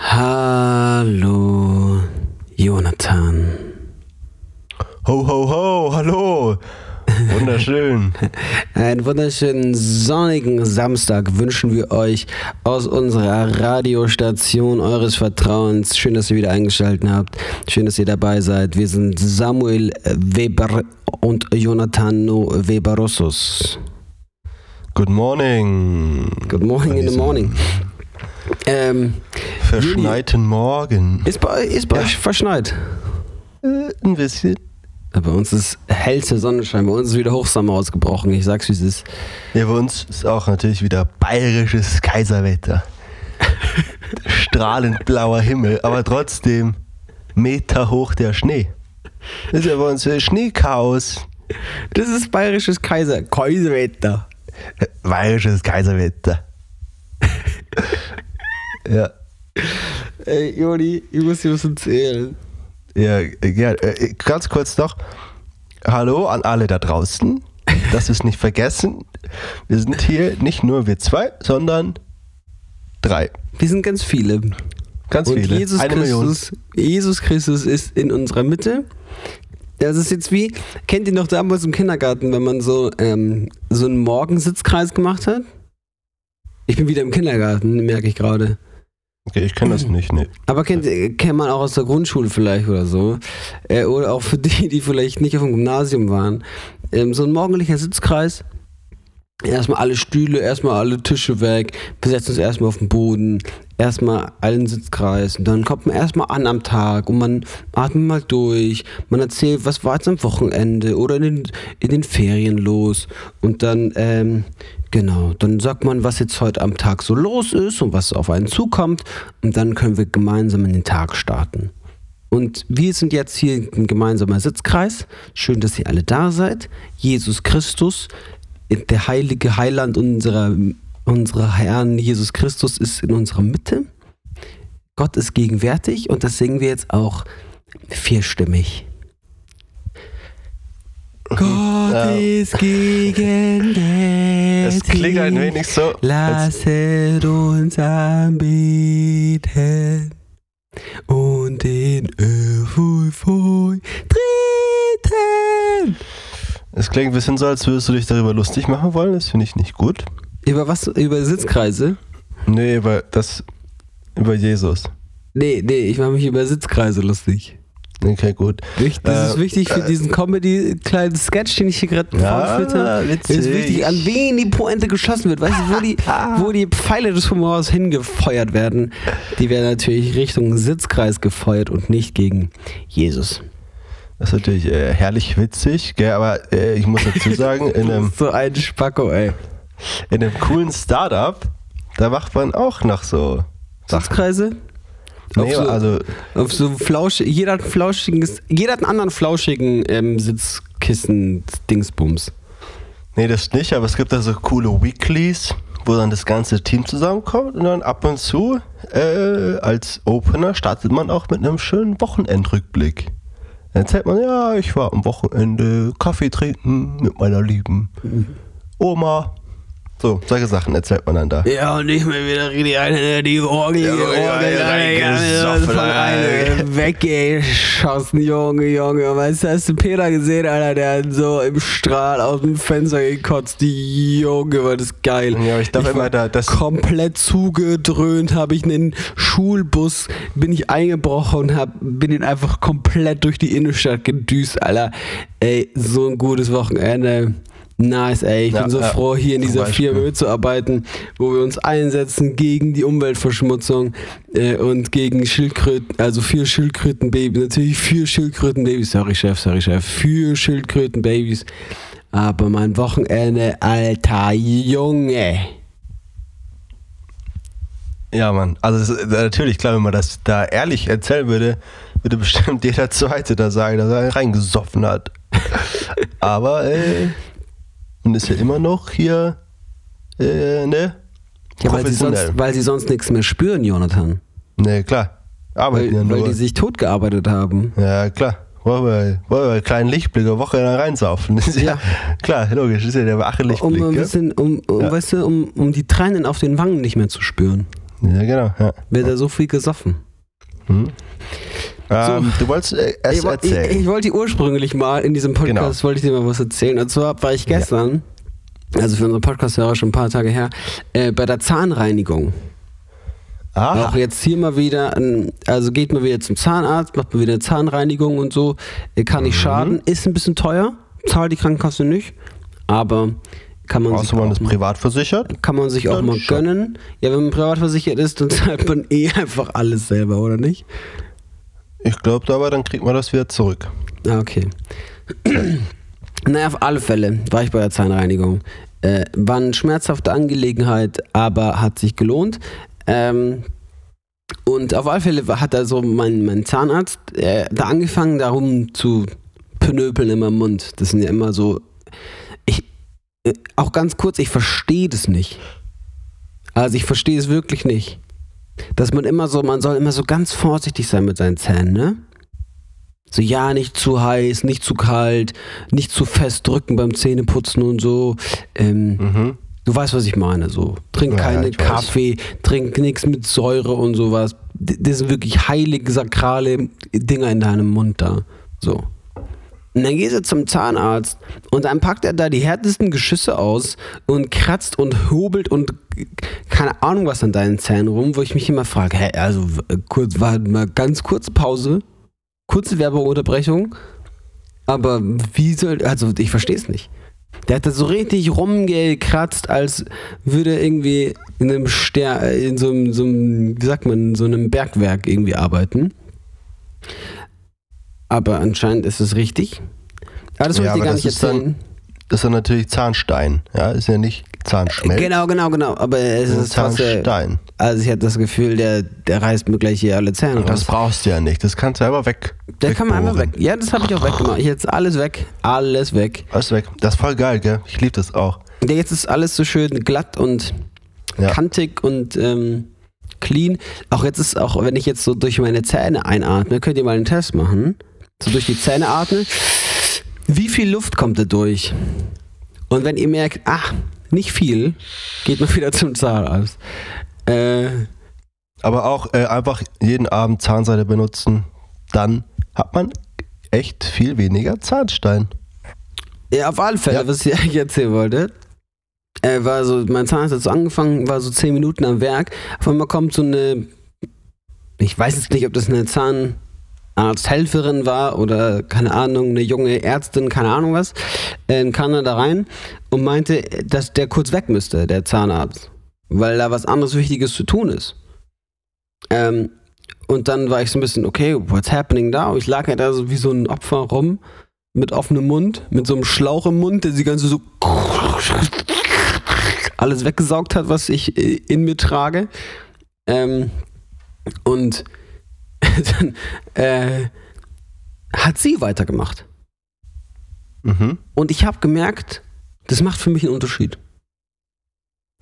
Hallo, Jonathan. Ho, ho, ho, hallo. Wunderschön. Einen wunderschönen sonnigen Samstag wünschen wir euch aus unserer Radiostation eures Vertrauens. Schön, dass ihr wieder eingeschaltet habt. Schön, dass ihr dabei seid. Wir sind Samuel Weber und Jonathan Weberossus. Good morning. Good morning in the morning. Ähm, Verschneiten Morgen. ist bei, ist bei Ja. euch verschneit? Äh, ein bisschen. Bei uns ist hellster Sonnenschein. Bei uns ist wieder Hochsommer ausgebrochen. Ich sag's, wie es ist. Ja, bei uns ist auch natürlich wieder bayerisches Kaiserwetter. Strahlend blauer Himmel, aber trotzdem Meter hoch der Schnee. Das ist ja bei uns äh, Schneechaos. Das ist bayerisches Kaiser. Kaiserwetter. Äh, Bayerisches Kaiserwetter. ja. Ey, Joni, ich muss dir was erzählen. Ja, äh, ja äh, ganz kurz noch. Hallo an alle da draußen. Das ist nicht vergessen. Wir sind hier nicht nur wir zwei, sondern drei. Wir sind ganz viele. Ganz Und viele. Jesus Eine Million. Christus, Jesus Christus ist in unserer Mitte. Das ist jetzt wie, kennt ihr noch damals im Kindergarten, wenn man so, ähm, so einen Morgensitzkreis gemacht hat? Ich bin wieder im Kindergarten, merke ich gerade. Okay, ich kenne das nicht. Nee. Aber kennt, kennt man auch aus der Grundschule vielleicht oder so. Äh, oder auch für die, die vielleicht nicht auf dem Gymnasium waren. Ähm, so ein morgendlicher Sitzkreis. Erstmal alle Stühle, erstmal alle Tische weg. Wir setzen uns erstmal auf den Boden. Erstmal allen Sitzkreis. Und dann kommt man erstmal an am Tag und man atmet mal durch. Man erzählt, was war jetzt am Wochenende oder in den, in den Ferien los. Und dann, ähm, Genau, dann sagt man, was jetzt heute am Tag so los ist und was auf einen zukommt und dann können wir gemeinsam in den Tag starten. Und wir sind jetzt hier ein gemeinsamer Sitzkreis. Schön, dass ihr alle da seid. Jesus Christus, der heilige Heiland unserer, unserer Herrn Jesus Christus ist in unserer Mitte. Gott ist gegenwärtig und das singen wir jetzt auch vierstimmig. Gott Ja. ist gegenwärtig. Es klingt ein wenig so. Lasset uns anbeten und in Ehrfurcht treten. es klingt ein bisschen so, als würdest du dich darüber lustig machen wollen. Das finde ich nicht gut. Über was? Über Sitzkreise? Nee, über das. Über Jesus. Nee, nee, ich mache mich über Sitzkreise lustig. Okay, gut. Wicht- Das ist Äh, wichtig für diesen Comedy-kleinen Sketch, den ich hier gerade Ja, vorgeführt habe. witzig. Es ist wichtig, an wen die Pointe geschossen wird. Weißt du, wo die, wo die Pfeile des Humors hingefeuert werden? Die werden natürlich Richtung Sitzkreis gefeuert und nicht gegen Jesus. Das ist natürlich äh, herrlich witzig, gell? aber äh, ich muss dazu sagen, in einem, so ein Spacko, ey. in einem coolen Startup, da macht man auch noch so Sachen. Nee, auf so, also auf so Flausch, jeder hat flauschiges, jeder hat einen anderen flauschigen ähm, Sitzkissen-Dingsbums. Nee, das nicht, aber es gibt da so coole Weeklies, wo dann das ganze Team zusammenkommt und dann ab und zu äh, als Opener startet man auch mit einem schönen Wochenendrückblick. Dann erzählt man, ja, ich war am Wochenende Kaffee trinken mit meiner lieben Oma. So, solche Sachen erzählt man dann da. Ja, und nicht mehr wieder richtig eine, die Orgel, Ja, die Orgel, ja, von einer weggeschossen, Junge, Junge. Weißt du, hast du Peter gesehen, Alter, der hat so im Strahl aus dem Fenster gekotzt. Die Junge, war das geil. Ja, ich dachte immer, da- das- komplett zugedröhnt, habe ich einen Schulbus, bin ich eingebrochen und hab, bin ihn einfach komplett durch die Innenstadt gedüst, Alter. Ey, so ein gutes Wochenende. Nice, ey. Ich Ja, bin so ja, froh, hier in dieser Beispiel. Firma mitzuarbeiten, wo wir uns einsetzen gegen die Umweltverschmutzung äh, und gegen Schildkröten, also für Schildkrötenbabys, natürlich für Schildkrötenbabys, sorry Chef, sorry Chef, für Schildkrötenbabys. Aber mein Wochenende, alter Junge. Ja, Mann. Also ist, natürlich, klar, wenn man das da ehrlich erzählen würde, würde bestimmt jeder Zweite da sagen, dass er reingesoffen hat. Aber äh, man ist ja immer noch hier, äh, ne? Ja, weil sie, sonst, weil sie sonst nichts mehr spüren, Jonathan. Ne, klar. Arbeiten Weil, ja weil nur. die sich totgearbeitet haben. ja, klar. Wollen wir, wollen wir einen kleinen Lichtblick eine Woche da reinsaufen? Ist ja, Ja. klar, logisch, ist ja der wache Um, Lichtblick. ein gell? bisschen, um, um, Ja. weißt du, um, um die Tränen auf den Wangen nicht mehr zu spüren. Ja, genau. Ja. Wird da so viel gesoffen. Hm. Ähm, du wolltest äh, Ich, es ich, erzählen. ich wollte ursprünglich mal in diesem Podcast, Genau. wollte ich dir mal was erzählen. Und zwar war ich gestern, also für unseren Podcast-Hörer schon ein paar Tage her, äh, bei der Zahnreinigung. ah, Auch jetzt hier mal wieder, also geht mal wieder zum Zahnarzt, macht mal wieder eine Zahnreinigung und so. Äh, Kann Mhm. nicht schaden, ist ein bisschen teuer, zahlt die Krankenkasse nicht, aber kann man sich außer man auch ist privat versichert. kann man sich auch mal schon. gönnen. Ja, wenn man privat versichert ist, dann zahlt man eh einfach alles selber, oder nicht? Ich glaube aber, dann kriegt man das wieder zurück. Ah, okay. naja, auf alle Fälle war ich bei der Zahnreinigung. Äh, war eine schmerzhafte Angelegenheit, aber hat sich gelohnt. Ähm, und auf alle Fälle hat also mein, mein Zahnarzt äh, da angefangen, darum zu pönöpeln in meinem Mund. Das sind ja immer so. Ich, äh, auch ganz kurz, ich verstehe das nicht. Also ich verstehe es wirklich nicht. Dass man immer so, man soll immer so ganz vorsichtig sein mit seinen Zähnen, ne? So, ja, nicht zu heiß, nicht zu kalt, nicht zu fest drücken beim Zähneputzen und so. Ähm, Mhm. Du weißt, was ich meine. So, trink Ja, keine ich weiß. Kaffee, trink nichts mit Säure und sowas. Das sind wirklich heilige, sakrale Dinger in deinem Mund da. So. Und dann gehst du zum Zahnarzt und dann packt er da die härtesten Geschüsse aus und kratzt und hobelt und keine Ahnung was an deinen Zähnen rum, wo ich mich immer frage, hä, also kurz, war mal ganz kurze Pause, kurze Werbeunterbrechung, aber wie soll, also ich verstehe es nicht. Der hat da so richtig rumgekratzt, als würde er irgendwie in einem Ster in so einem, so einem, wie sagt man, in so einem Bergwerk irgendwie arbeiten. Aber anscheinend ist es richtig. Aber das wollte Ja, ich dir gar das nicht dann- erzählen. Das ist dann natürlich Zahnstein. Ja, ist ja nicht Zahnschmelz. Genau, genau, genau. Aber es ist trotzdem, Zahnstein. also ich hatte das Gefühl, der, der reißt mir gleich hier alle Zähne Das raus. brauchst du ja nicht. Das kannst du einfach weg. Der kann man einfach weg. Ja, das habe ich auch weggemacht. Jetzt alles weg. Alles weg. Alles weg. Das ist voll geil, gell? Ich liebe das auch. Ja, jetzt ist alles so schön glatt und Ja. kantig und ähm, clean. Auch jetzt ist auch, wenn ich jetzt so durch meine Zähne einatme, könnt ihr mal einen Test machen. So durch die Zähne atmen. Wie viel Luft kommt da durch? Und wenn ihr merkt, ach, nicht viel, geht man wieder zum Zahnarzt. Äh, Aber auch äh, einfach jeden Abend Zahnseide benutzen. Dann hat man echt viel weniger Zahnstein. Ja, auf alle Fälle, Ja. was ich eigentlich erzählen wollte. Äh, war so, mein Zahnarzt hat so angefangen, war so 10 Minuten am Werk. Auf einmal kommt so eine, ich weiß jetzt nicht, ob das eine Zahnarzthelferin war oder keine Ahnung, eine junge Ärztin, keine Ahnung was, äh, kam dann da rein und meinte, dass der kurz weg müsste, der Zahnarzt, weil da was anderes Wichtiges zu tun ist. Ähm, und dann war ich so ein bisschen, okay, what's happening da? Und ich lag ja da so wie so ein Opfer rum mit offenem Mund, mit so einem Schlauch im Mund, der die ganze so alles weggesaugt hat, was ich äh, in mir trage. Ähm, und dann äh, hat sie weitergemacht. Mhm. Und ich habe gemerkt, das macht für mich einen Unterschied.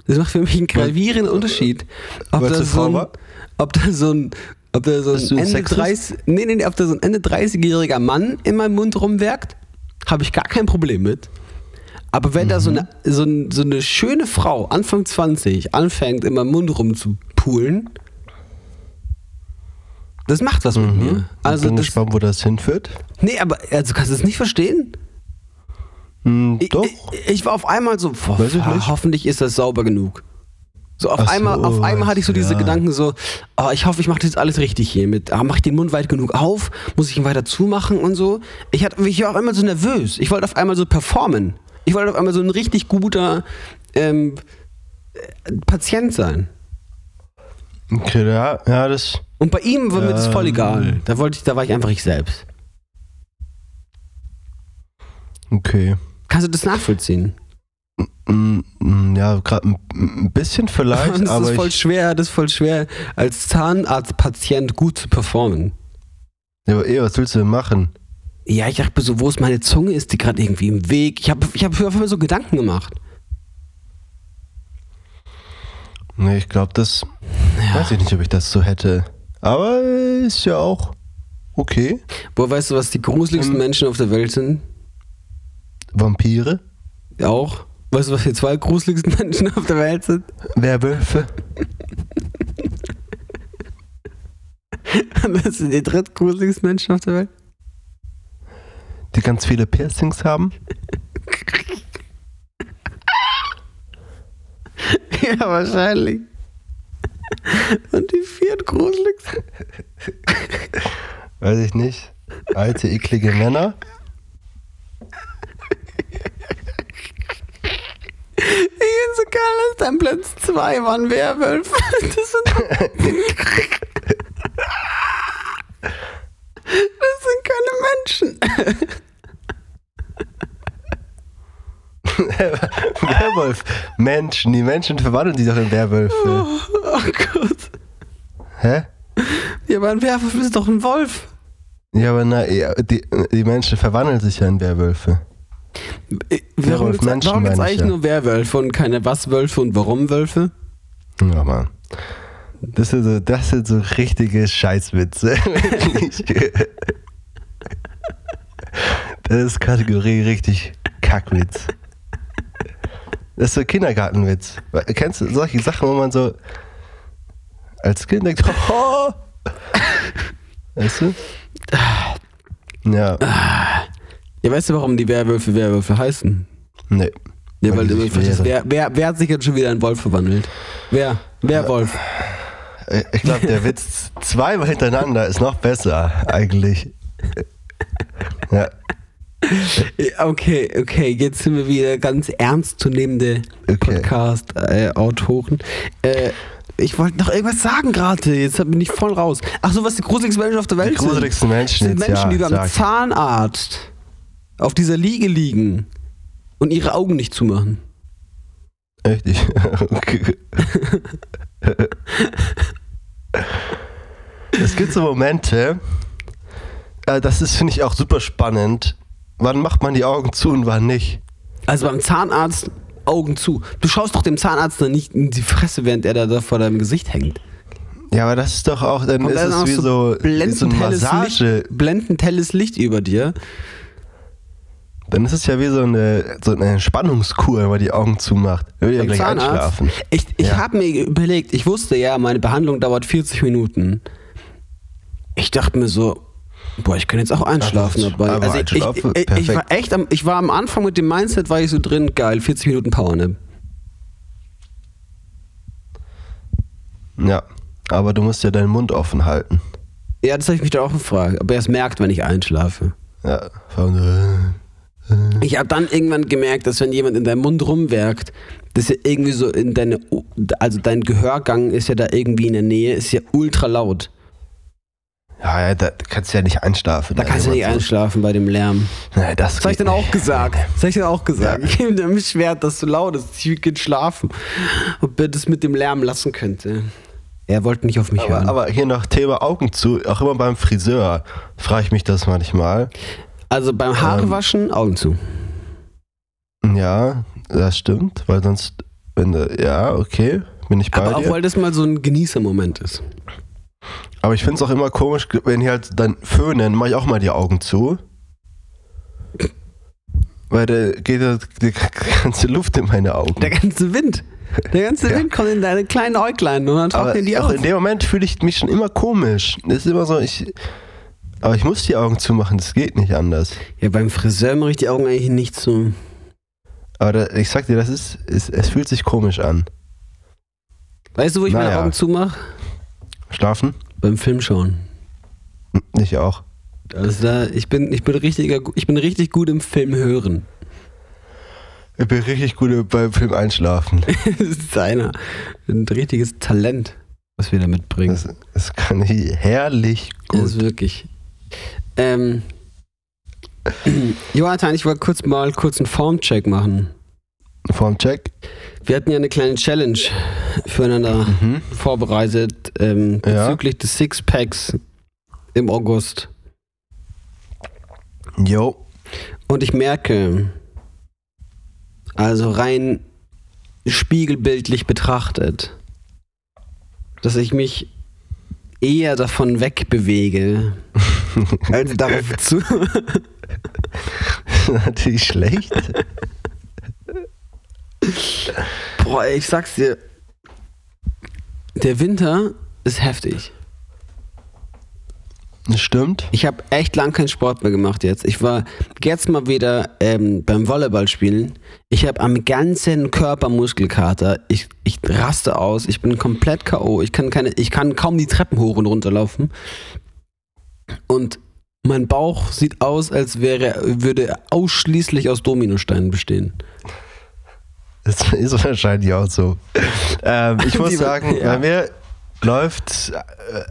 Das macht für mich einen gravierenden Unterschied. Ob da, so ein, war? ob da so ein, ob da so ein Ende Sexist? 30, nee, nee, nee, ob da so ein Ende 30-jähriger Mann in meinem Mund rumwerkt, habe ich gar kein Problem mit. Aber wenn da so Mhm. eine, so, so eine schöne Frau, Anfang 20, anfängt, in meinem Mund rumzupulen, das macht was mit mir. Also Also bin das, gespannt, wo das hinführt. nee, aber also kannst du es nicht verstehen? Hm, Ich, doch. Ich, ich war auf einmal so, boah, ich hoffentlich ist das sauber genug. So auf Ach so, einmal, auf einmal hatte ich so diese ja. Gedanken so, oh, ich hoffe, ich mache das jetzt alles richtig hier mit. Ah, mache ich den Mund weit genug auf? Muss ich ihn weiter zumachen und so? Ich hatte, ich war auf einmal so nervös. Ich wollte auf einmal so performen. Ich wollte auf einmal so ein richtig guter ähm, äh, Patient sein. Okay, ja, ja, das. Und bei ihm war mir das voll Ähm. egal. Da wollte ich, da war ich einfach ich selbst. Okay. Kannst du das nachvollziehen? Ja, gerade ein, bisschen vielleicht, das aber ist voll schwer, das ist voll schwer, als Zahnarztpatient gut zu performen. ja, aber eh, was willst du denn machen? Ja, ich dachte mir so, wo ist meine Zunge? Ist die gerade irgendwie im Weg? Ich habe ich hab auf einmal so Gedanken gemacht. Nee, ich glaube, das Ja. weiß ich nicht, ob ich das so hätte. Aber ist ja auch okay. Boah, weißt du, was die gruseligsten Ähm. Menschen auf der Welt sind? Vampire, Auch. Weißt du, was die zwei gruseligsten Menschen auf der Welt sind? Werwölfe. Das sind die drittgruseligsten Menschen auf der Welt. Die ganz viele Piercings haben. Ja, wahrscheinlich. Und die viertgruseligsten. Weiß ich nicht. Alte, eklige Männer. Bin so geil, dass dein Platz 2 waren Werwölfe. Das sind, das sind keine Menschen. Werwolf. Menschen. Die Menschen verwandeln sich doch in Werwölfe. Oh, oh Gott. Hä? Ja, aber ein Werwolf ist doch ein Wolf. Ja, aber na, die, die Menschen verwandeln sich ja in Werwölfe. Äh, Warum Werwolf Menschen warum ich eigentlich ja. nur Werwölfe und keine Was-Wölfe und Warum-Wölfe? Ja, Mann. Das sind so, das sind so richtige Scheißwitze. Das ist Kategorie richtig Kackwitz. Das ist so Kindergartenwitz. Kennst du solche Sachen, wo man so als Kind denkt, oh, weißt du? Ja, Ja, weißt du, warum die Werwölfe Werwölfe heißen? nee. Ja, weil, Weil verstehst, wer, wer, wer hat sich jetzt schon wieder in Wolf verwandelt? Wer? Wer Wolf? Äh, Ich glaube, der Witz zweimal hintereinander ist noch besser, eigentlich. Ja, Ja, Okay, okay, jetzt sind wir wieder ganz ernstzunehmende Okay. Podcast-Autoren. Äh, ich wollte noch irgendwas sagen gerade, jetzt bin ich voll raus. Ach so, was die gruseligsten Menschen auf der Welt die gruseligsten sind? Menschen sind Menschen, ja, die beim sag. Zahnarzt auf dieser Liege liegen und ihre Augen nicht zumachen. Richtig. Okay. Es gibt so Momente, äh, das ist, finde ich, auch super spannend. Wann macht man die Augen zu und wann nicht? Also beim Zahnarzt Augen zu. Du schaust doch dem Zahnarzt dann nicht in die Fresse, während er da, da vor deinem Gesicht hängt. Ja, aber das ist doch auch, dann Und ist dann es wie so, wie so eine blendend helles Massage. Licht, blendend helles Licht über dir. Dann ist es ja wie so eine, so eine Entspannungskur, wenn man die Augen zumacht. Ich ja gleich Zahnarzt. einschlafen. Ich, ich Ja. habe mir überlegt, ich wusste ja, meine Behandlung dauert 40 Minuten. Ich dachte mir so, boah, ich kann jetzt auch einschlafen Aber dabei. Also ich, einschlafen, ich, ich, ich war echt am, ich war am Anfang mit dem Mindset, war ich so drin, geil, 40 Minuten Powernap. Ja, aber du musst ja deinen Mund offen halten. Ja, das habe ich mich da auch gefragt, ob er es merkt, wenn ich einschlafe. Ja, von, äh, Ich habe dann irgendwann gemerkt, dass wenn jemand in deinem Mund rumwerkt, das ja irgendwie so in deine, also dein Gehörgang ist ja da irgendwie in der Nähe, ist ja ultra laut. Ja, ja, da kannst du ja nicht einschlafen. Da kannst du nicht einschlafen bei dem Lärm. Nee, das Das habe ich dann auch gesagt. Das habe ich dann auch gesagt. Ja. Ich habe mir beschwert, dass so laut ist. Ich will schlafen. Ob er das mit dem Lärm lassen könnte. Er wollte nicht auf mich Aber, hören. aber hier noch Thema Augen zu, auch immer beim Friseur frage ich mich das manchmal. also beim Ähm. Haarewaschen, Augen zu. Ja, das stimmt, weil sonst, wenn du, ja, okay, bin ich bei Aber auch dir. weil das mal so ein Genießermoment ist. Aber ich finde es auch immer komisch, wenn die halt dann föhnen, mache ich auch mal die Augen zu. Weil da geht ja die ganze Luft in meine Augen. Der ganze Wind. Der ganze Ja. Wind kommt in deine kleinen Äuglein und dann trocknen die auch auf. in dem Moment fühle ich mich schon immer komisch. Das ist immer so, ich. Aber ich muss die Augen zumachen, das geht nicht anders. Ja, beim Friseur mache ich die Augen eigentlich nicht zu. Aber da, ich sag dir, das ist, es, es fühlt sich komisch an. Weißt du, wo ich meine Naja. Augen zumache? Schlafen? Beim Film schauen. Hm, Ich auch. Also da, ich bin, ich bin richtiger, ich bin richtig gut im Film hören. Ich bin richtig gut beim Film einschlafen. das ist einer. Ein richtiges Talent, was wir da mitbringen. Das, das kann ich herrlich Das gut. ist wirklich. Ähm, Jonathan, ich wollte kurz mal kurz einen Formcheck machen. Vorm Check. Wir hatten ja eine kleine Challenge füreinander Mhm. vorbereitet ähm, Ja. bezüglich des Sixpacks im August. Jo. Und ich merke, also rein spiegelbildlich betrachtet, dass ich mich eher davon wegbewege, als darauf zu. Natürlich schlecht. Boah, ich sag's dir, der Winter ist heftig. Das stimmt. Ich habe echt lang keinen Sport mehr gemacht jetzt. Ich war jetzt mal wieder ähm, beim Volleyballspielen. Ich habe am ganzen Körper Muskelkater. Ich, ich raste aus. Ich bin komplett K.O. Ich kann, keine, ich kann kaum die Treppen hoch und runter laufen. Und mein Bauch sieht aus, als wäre, würde er ausschließlich aus Dominosteinen bestehen. Das ist wahrscheinlich auch so. Ähm, ich muss sagen, ja. bei mir läuft äh,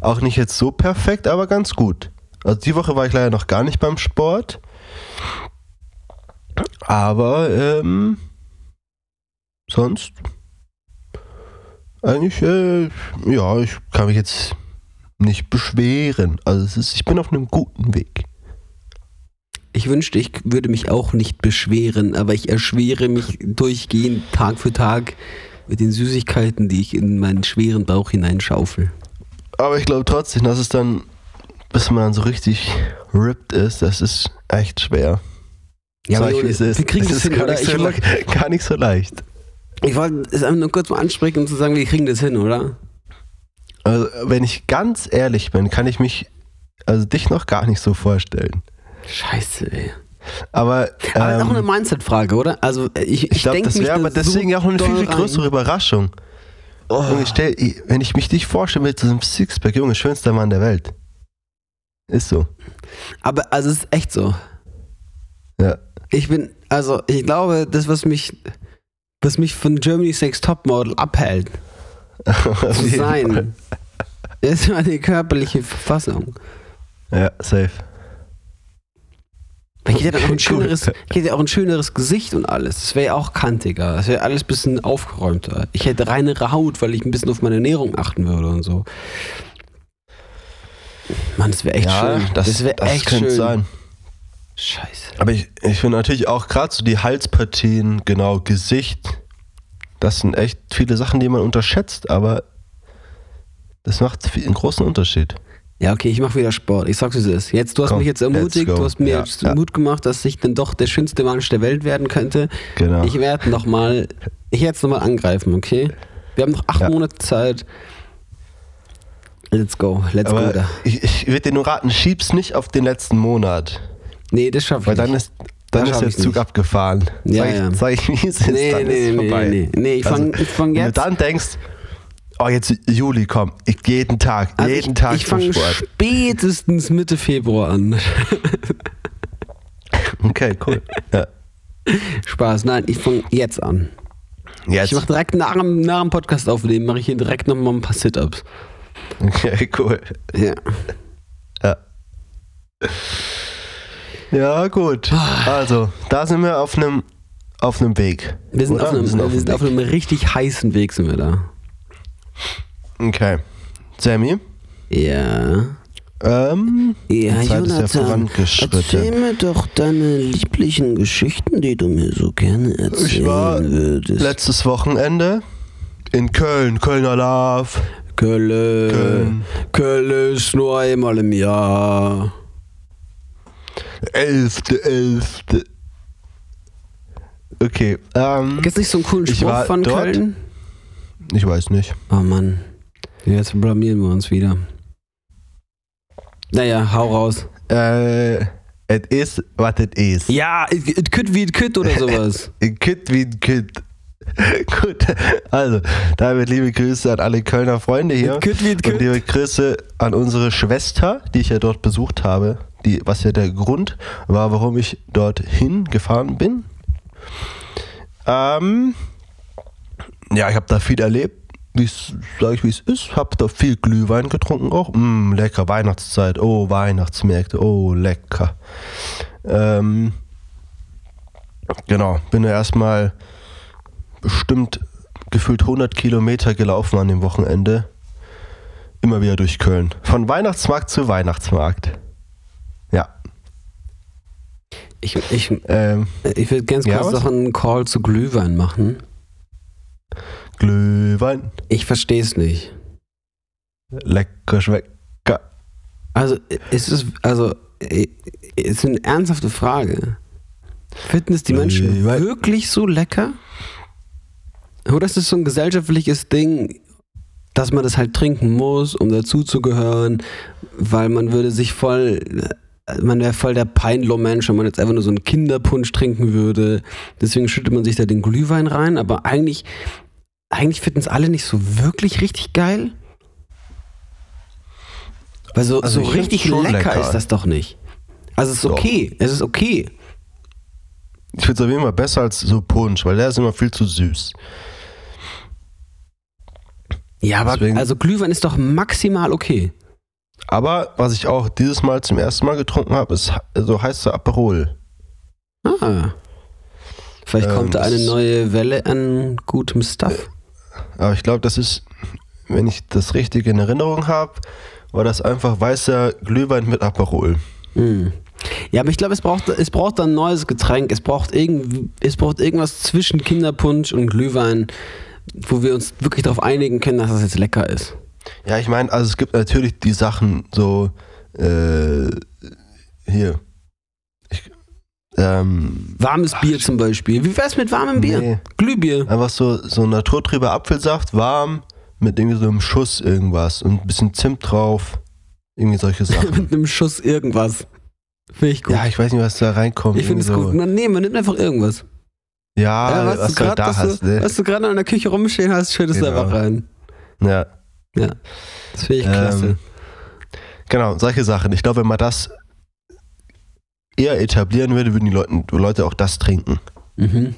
auch nicht jetzt so perfekt, aber ganz gut. Also die Woche war ich leider noch gar nicht beim Sport. Aber ähm, sonst eigentlich, äh, ja, ich kann mich jetzt nicht beschweren. Also es ist, ich bin auf einem guten Weg. Ich wünschte, ich würde mich auch nicht beschweren, aber ich erschwere mich durchgehend Tag für Tag mit den Süßigkeiten, die ich in meinen schweren Bauch hineinschaufel. Aber ich glaube trotzdem, dass es dann, bis man dann so richtig ripped ist, das ist echt schwer. Ja, aber ich, wie es ist. wir kriegen Es das ist hin, gar oder? Nicht Ich, so, le- gar nicht so leicht. ich wollte es einfach nur kurz mal ansprechen, um zu sagen, wir kriegen das hin, oder? Also, wenn ich ganz ehrlich bin, kann ich mich also dich noch gar nicht so vorstellen. Scheiße, ey. Aber, Aber ähm, auch eine Mindset-Frage, oder? Also ich, ich, ich glaube, das wäre aber deswegen auch eine viel, viel größere rein. Überraschung. Oh. Junge, stell, wenn ich mich dich vorstelle mit so einem Sixpack, Junge, schönster Mann der Welt. Ist so. Aber also es ist echt so. Ja. Ich bin, also ich glaube, das, was mich, was mich von Germany's Next Topmodel abhält, zu sein, ist meine körperliche Verfassung. Ja, safe. Weil Ich hätte auch ein schöneres, ich hätte auch ein schöneres Gesicht und alles. Das wäre ja auch kantiger. Das wäre alles ein bisschen aufgeräumter. Ich hätte reinere Haut, weil ich ein bisschen auf meine Ernährung achten würde und so. Mann, das wäre echt ja, schön. das, wäre das echt könnte schön. sein. Scheiße. Aber ich, ich finde natürlich auch gerade so die Halspartien, genau, Gesicht, das sind echt viele Sachen, die man unterschätzt, aber das macht einen großen Unterschied. Ja, okay, ich mache wieder Sport. Ich sag's, wie es ist. Jetzt, du hast Komm, mich jetzt ermutigt, go. du hast mir Ja, jetzt ja. Mut gemacht, dass ich dann doch der schönste Mensch der Welt werden könnte. Genau. Ich werde nochmal, ich werde es nochmal angreifen, okay? Wir haben noch acht Ja. Monate Zeit. Let's go, let's go aber da. ich, ich würde dir nur raten, schieb's nicht auf den letzten Monat, Nee, das schaffe ich weil dann nicht. ist, dann Das ist der Zug nicht. abgefahren. Ja, sag, ich, ja. sag ich, wie es ist, Nee, dann nee, ist nee, vorbei. nee, nee. Nee, ich Also, fang, ich fang Wenn du jetzt. dann denkst, oh jetzt Juli, komm, ich, jeden Tag, also jeden ich, Tag ich zum fange spätestens Mitte Februar an. Okay, cool. Ja. Spaß, nein, ich fange jetzt an. Jetzt. Ich mache direkt nach dem, nach dem Podcast aufnehmen, mache ich hier direkt nochmal ein paar Sit-Ups. Okay, cool. Ja. Ja. Ja, gut. Also, da sind wir auf einem auf einem Weg. Wir sind, Oder? auf einem, wir sind auf einem richtig heißen Weg, sind wir da. Okay. Sammy, Ja. ähm, Ja, die Zeit ist ja Jonathan, erzähl mir doch deine lieblichen Geschichten, die du mir so gerne erzählen Ich war würdest. letztes Wochenende in Köln, Kölner Love. Kölle. Köln. Kölle ist nur einmal im Jahr. Elfte, elfte. Okay, ähm, Gibt es nicht so einen coolen Spruch von dort. Köln? ich weiß nicht. Oh Mann. Jetzt blamieren wir uns wieder. Naja, hau raus. Äh, es ist, was es ist. Ja, it could wie it could oder sowas. Ein Kind wie ein Kind. Gut, also, damit liebe Grüße an alle Kölner Freunde hier. It could it Und could. liebe Grüße an unsere Schwester, die ich ja dort besucht habe. Die, was ja der Grund war, warum ich dorthin gefahren bin. Ähm, ja, ich habe da viel erlebt. Sag ich, wie es ist. Hab da viel Glühwein getrunken auch. Mm, lecker, Weihnachtszeit. Oh, Weihnachtsmärkte. Oh, lecker. Ähm, genau, bin ja erstmal bestimmt gefühlt 100 Kilometer gelaufen an dem Wochenende. Immer wieder durch Köln. Von Weihnachtsmarkt zu Weihnachtsmarkt. Ja. Ich, ich, Ähm, ich würde ganz Ja, kurz was? noch einen Call zu Glühwein machen. Glühwein. Ich verstehe es nicht. Lecker schmecker. Also, ist es, also, äh, ist eine ernsthafte Frage. Finden es die Menschen Glühwein. wirklich so lecker? Oder ist es so ein gesellschaftliches Ding, dass man das halt trinken muss, um dazuzugehören, weil man würde sich voll, man wäre voll der Peinlo-Mensch, wenn man jetzt einfach nur so einen Kinderpunsch trinken würde. Deswegen schüttet man sich da den Glühwein rein, aber eigentlich, eigentlich finden es alle nicht so wirklich richtig geil. Weil so, Also so richtig lecker, lecker. ist das doch nicht. Also es ist Doch. okay, es ist okay. Ich finde es auf jeden Fall besser als so Punsch, weil der ist immer viel zu süß. Ja, aber Deswegen- also Glühwein ist doch maximal okay. Aber was ich auch dieses Mal zum ersten Mal getrunken habe, ist so heißer Aperol. Ah. Vielleicht Ähm, kommt da eine das- neue Welle an gutem Stuff. Aber ich glaube, das ist, wenn ich das richtig in Erinnerung habe, war das einfach weißer Glühwein mit Aperol. Hm. Ja, aber ich glaube, es braucht, es braucht ein neues Getränk. Es braucht, irgend, es braucht irgendwas zwischen Kinderpunsch und Glühwein, wo wir uns wirklich darauf einigen können, dass das jetzt lecker ist. Ja, ich meine, also es gibt natürlich die Sachen so, äh, hier. Ähm, Warmes Bier zum Beispiel. Wie wär's mit warmem Bier? Nee. Glühbier. Einfach so, so naturtrüber Apfelsaft, warm, mit irgendwie so einem Schuss irgendwas und ein bisschen Zimt drauf. Irgendwie solche Sachen. mit einem Schuss irgendwas. Finde ich gut. ja, ich weiß nicht, was da reinkommt. ich finde es Irgendwie gut. Man, nee, man nimmt einfach irgendwas. Ja, was, was du grad, da hast, du, ne? was du gerade in der Küche rumstehen hast, schüttest du Genau. einfach rein. Ja. Ja. Das finde ich klasse. Ähm, Genau, solche Sachen. Ich glaube, wenn man das eher etablieren würde, würden die Leute, Leute auch das trinken. Mhm.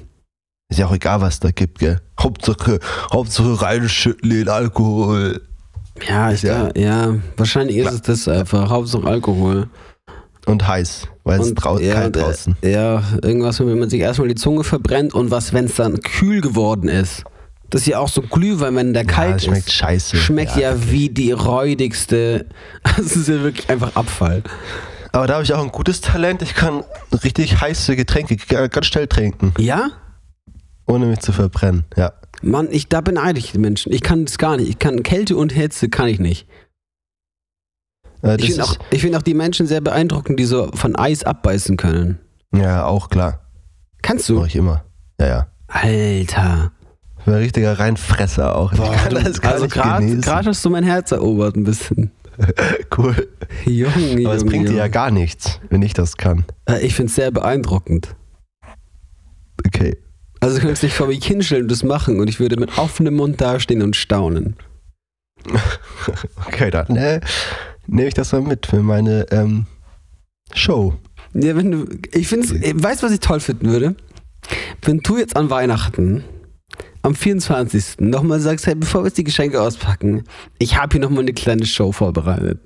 Ist ja auch egal, was da gibt, gell? Hauptsache, Hauptsache reinschütten den Alkohol. Ja, ich, Ja. ja. ja, wahrscheinlich ist es das einfach. Hauptsache Alkohol. Und heiß, weil es Und- drau ja, kalt draußen. Ja, irgendwas, wenn man sich erstmal die Zunge verbrennt und was, wenn es dann kühl geworden ist. Das ist ja auch so Glühwein, wenn der Ja, kalt schmeckt ist. scheiße. Schmeckt ja, wie die räudigste. Das ist ja wirklich einfach Abfall. Aber da habe ich auch ein gutes Talent. Ich kann richtig heiße Getränke g- ganz schnell trinken, Ja? ohne mich zu verbrennen. Ja. Mann, ich, da beneide ich die Menschen. Ich kann das gar nicht. Ich kann Kälte und Hitze kann ich nicht. Äh, Ich finde auch, ich find auch die Menschen sehr beeindruckend, die so von Eis abbeißen können. ja, auch klar. Kannst Mache du? ich immer. Ja, ja. Alter. Ich bin ein richtiger Reinfresser auch. Boah, ich kann du, das gar also gerade hast du mein Herz erobert ein bisschen. Cool. Junge, Aber es bringt dir ja gar nichts, wenn ich das kann. Äh, Ich finde es sehr beeindruckend. Okay. Also du könntest dich vor mich hinstellen und das machen und ich würde mit offenem Mund dastehen und staunen. Okay, dann äh, nehme ich das mal mit für meine ähm, Show. Ja, wenn du, ich finde, weißt du, was ich toll finden würde? Wenn du jetzt an Weihnachten am 24. nochmal sagst, hey, bevor wir jetzt die Geschenke auspacken, ich habe hier nochmal eine kleine Show vorbereitet.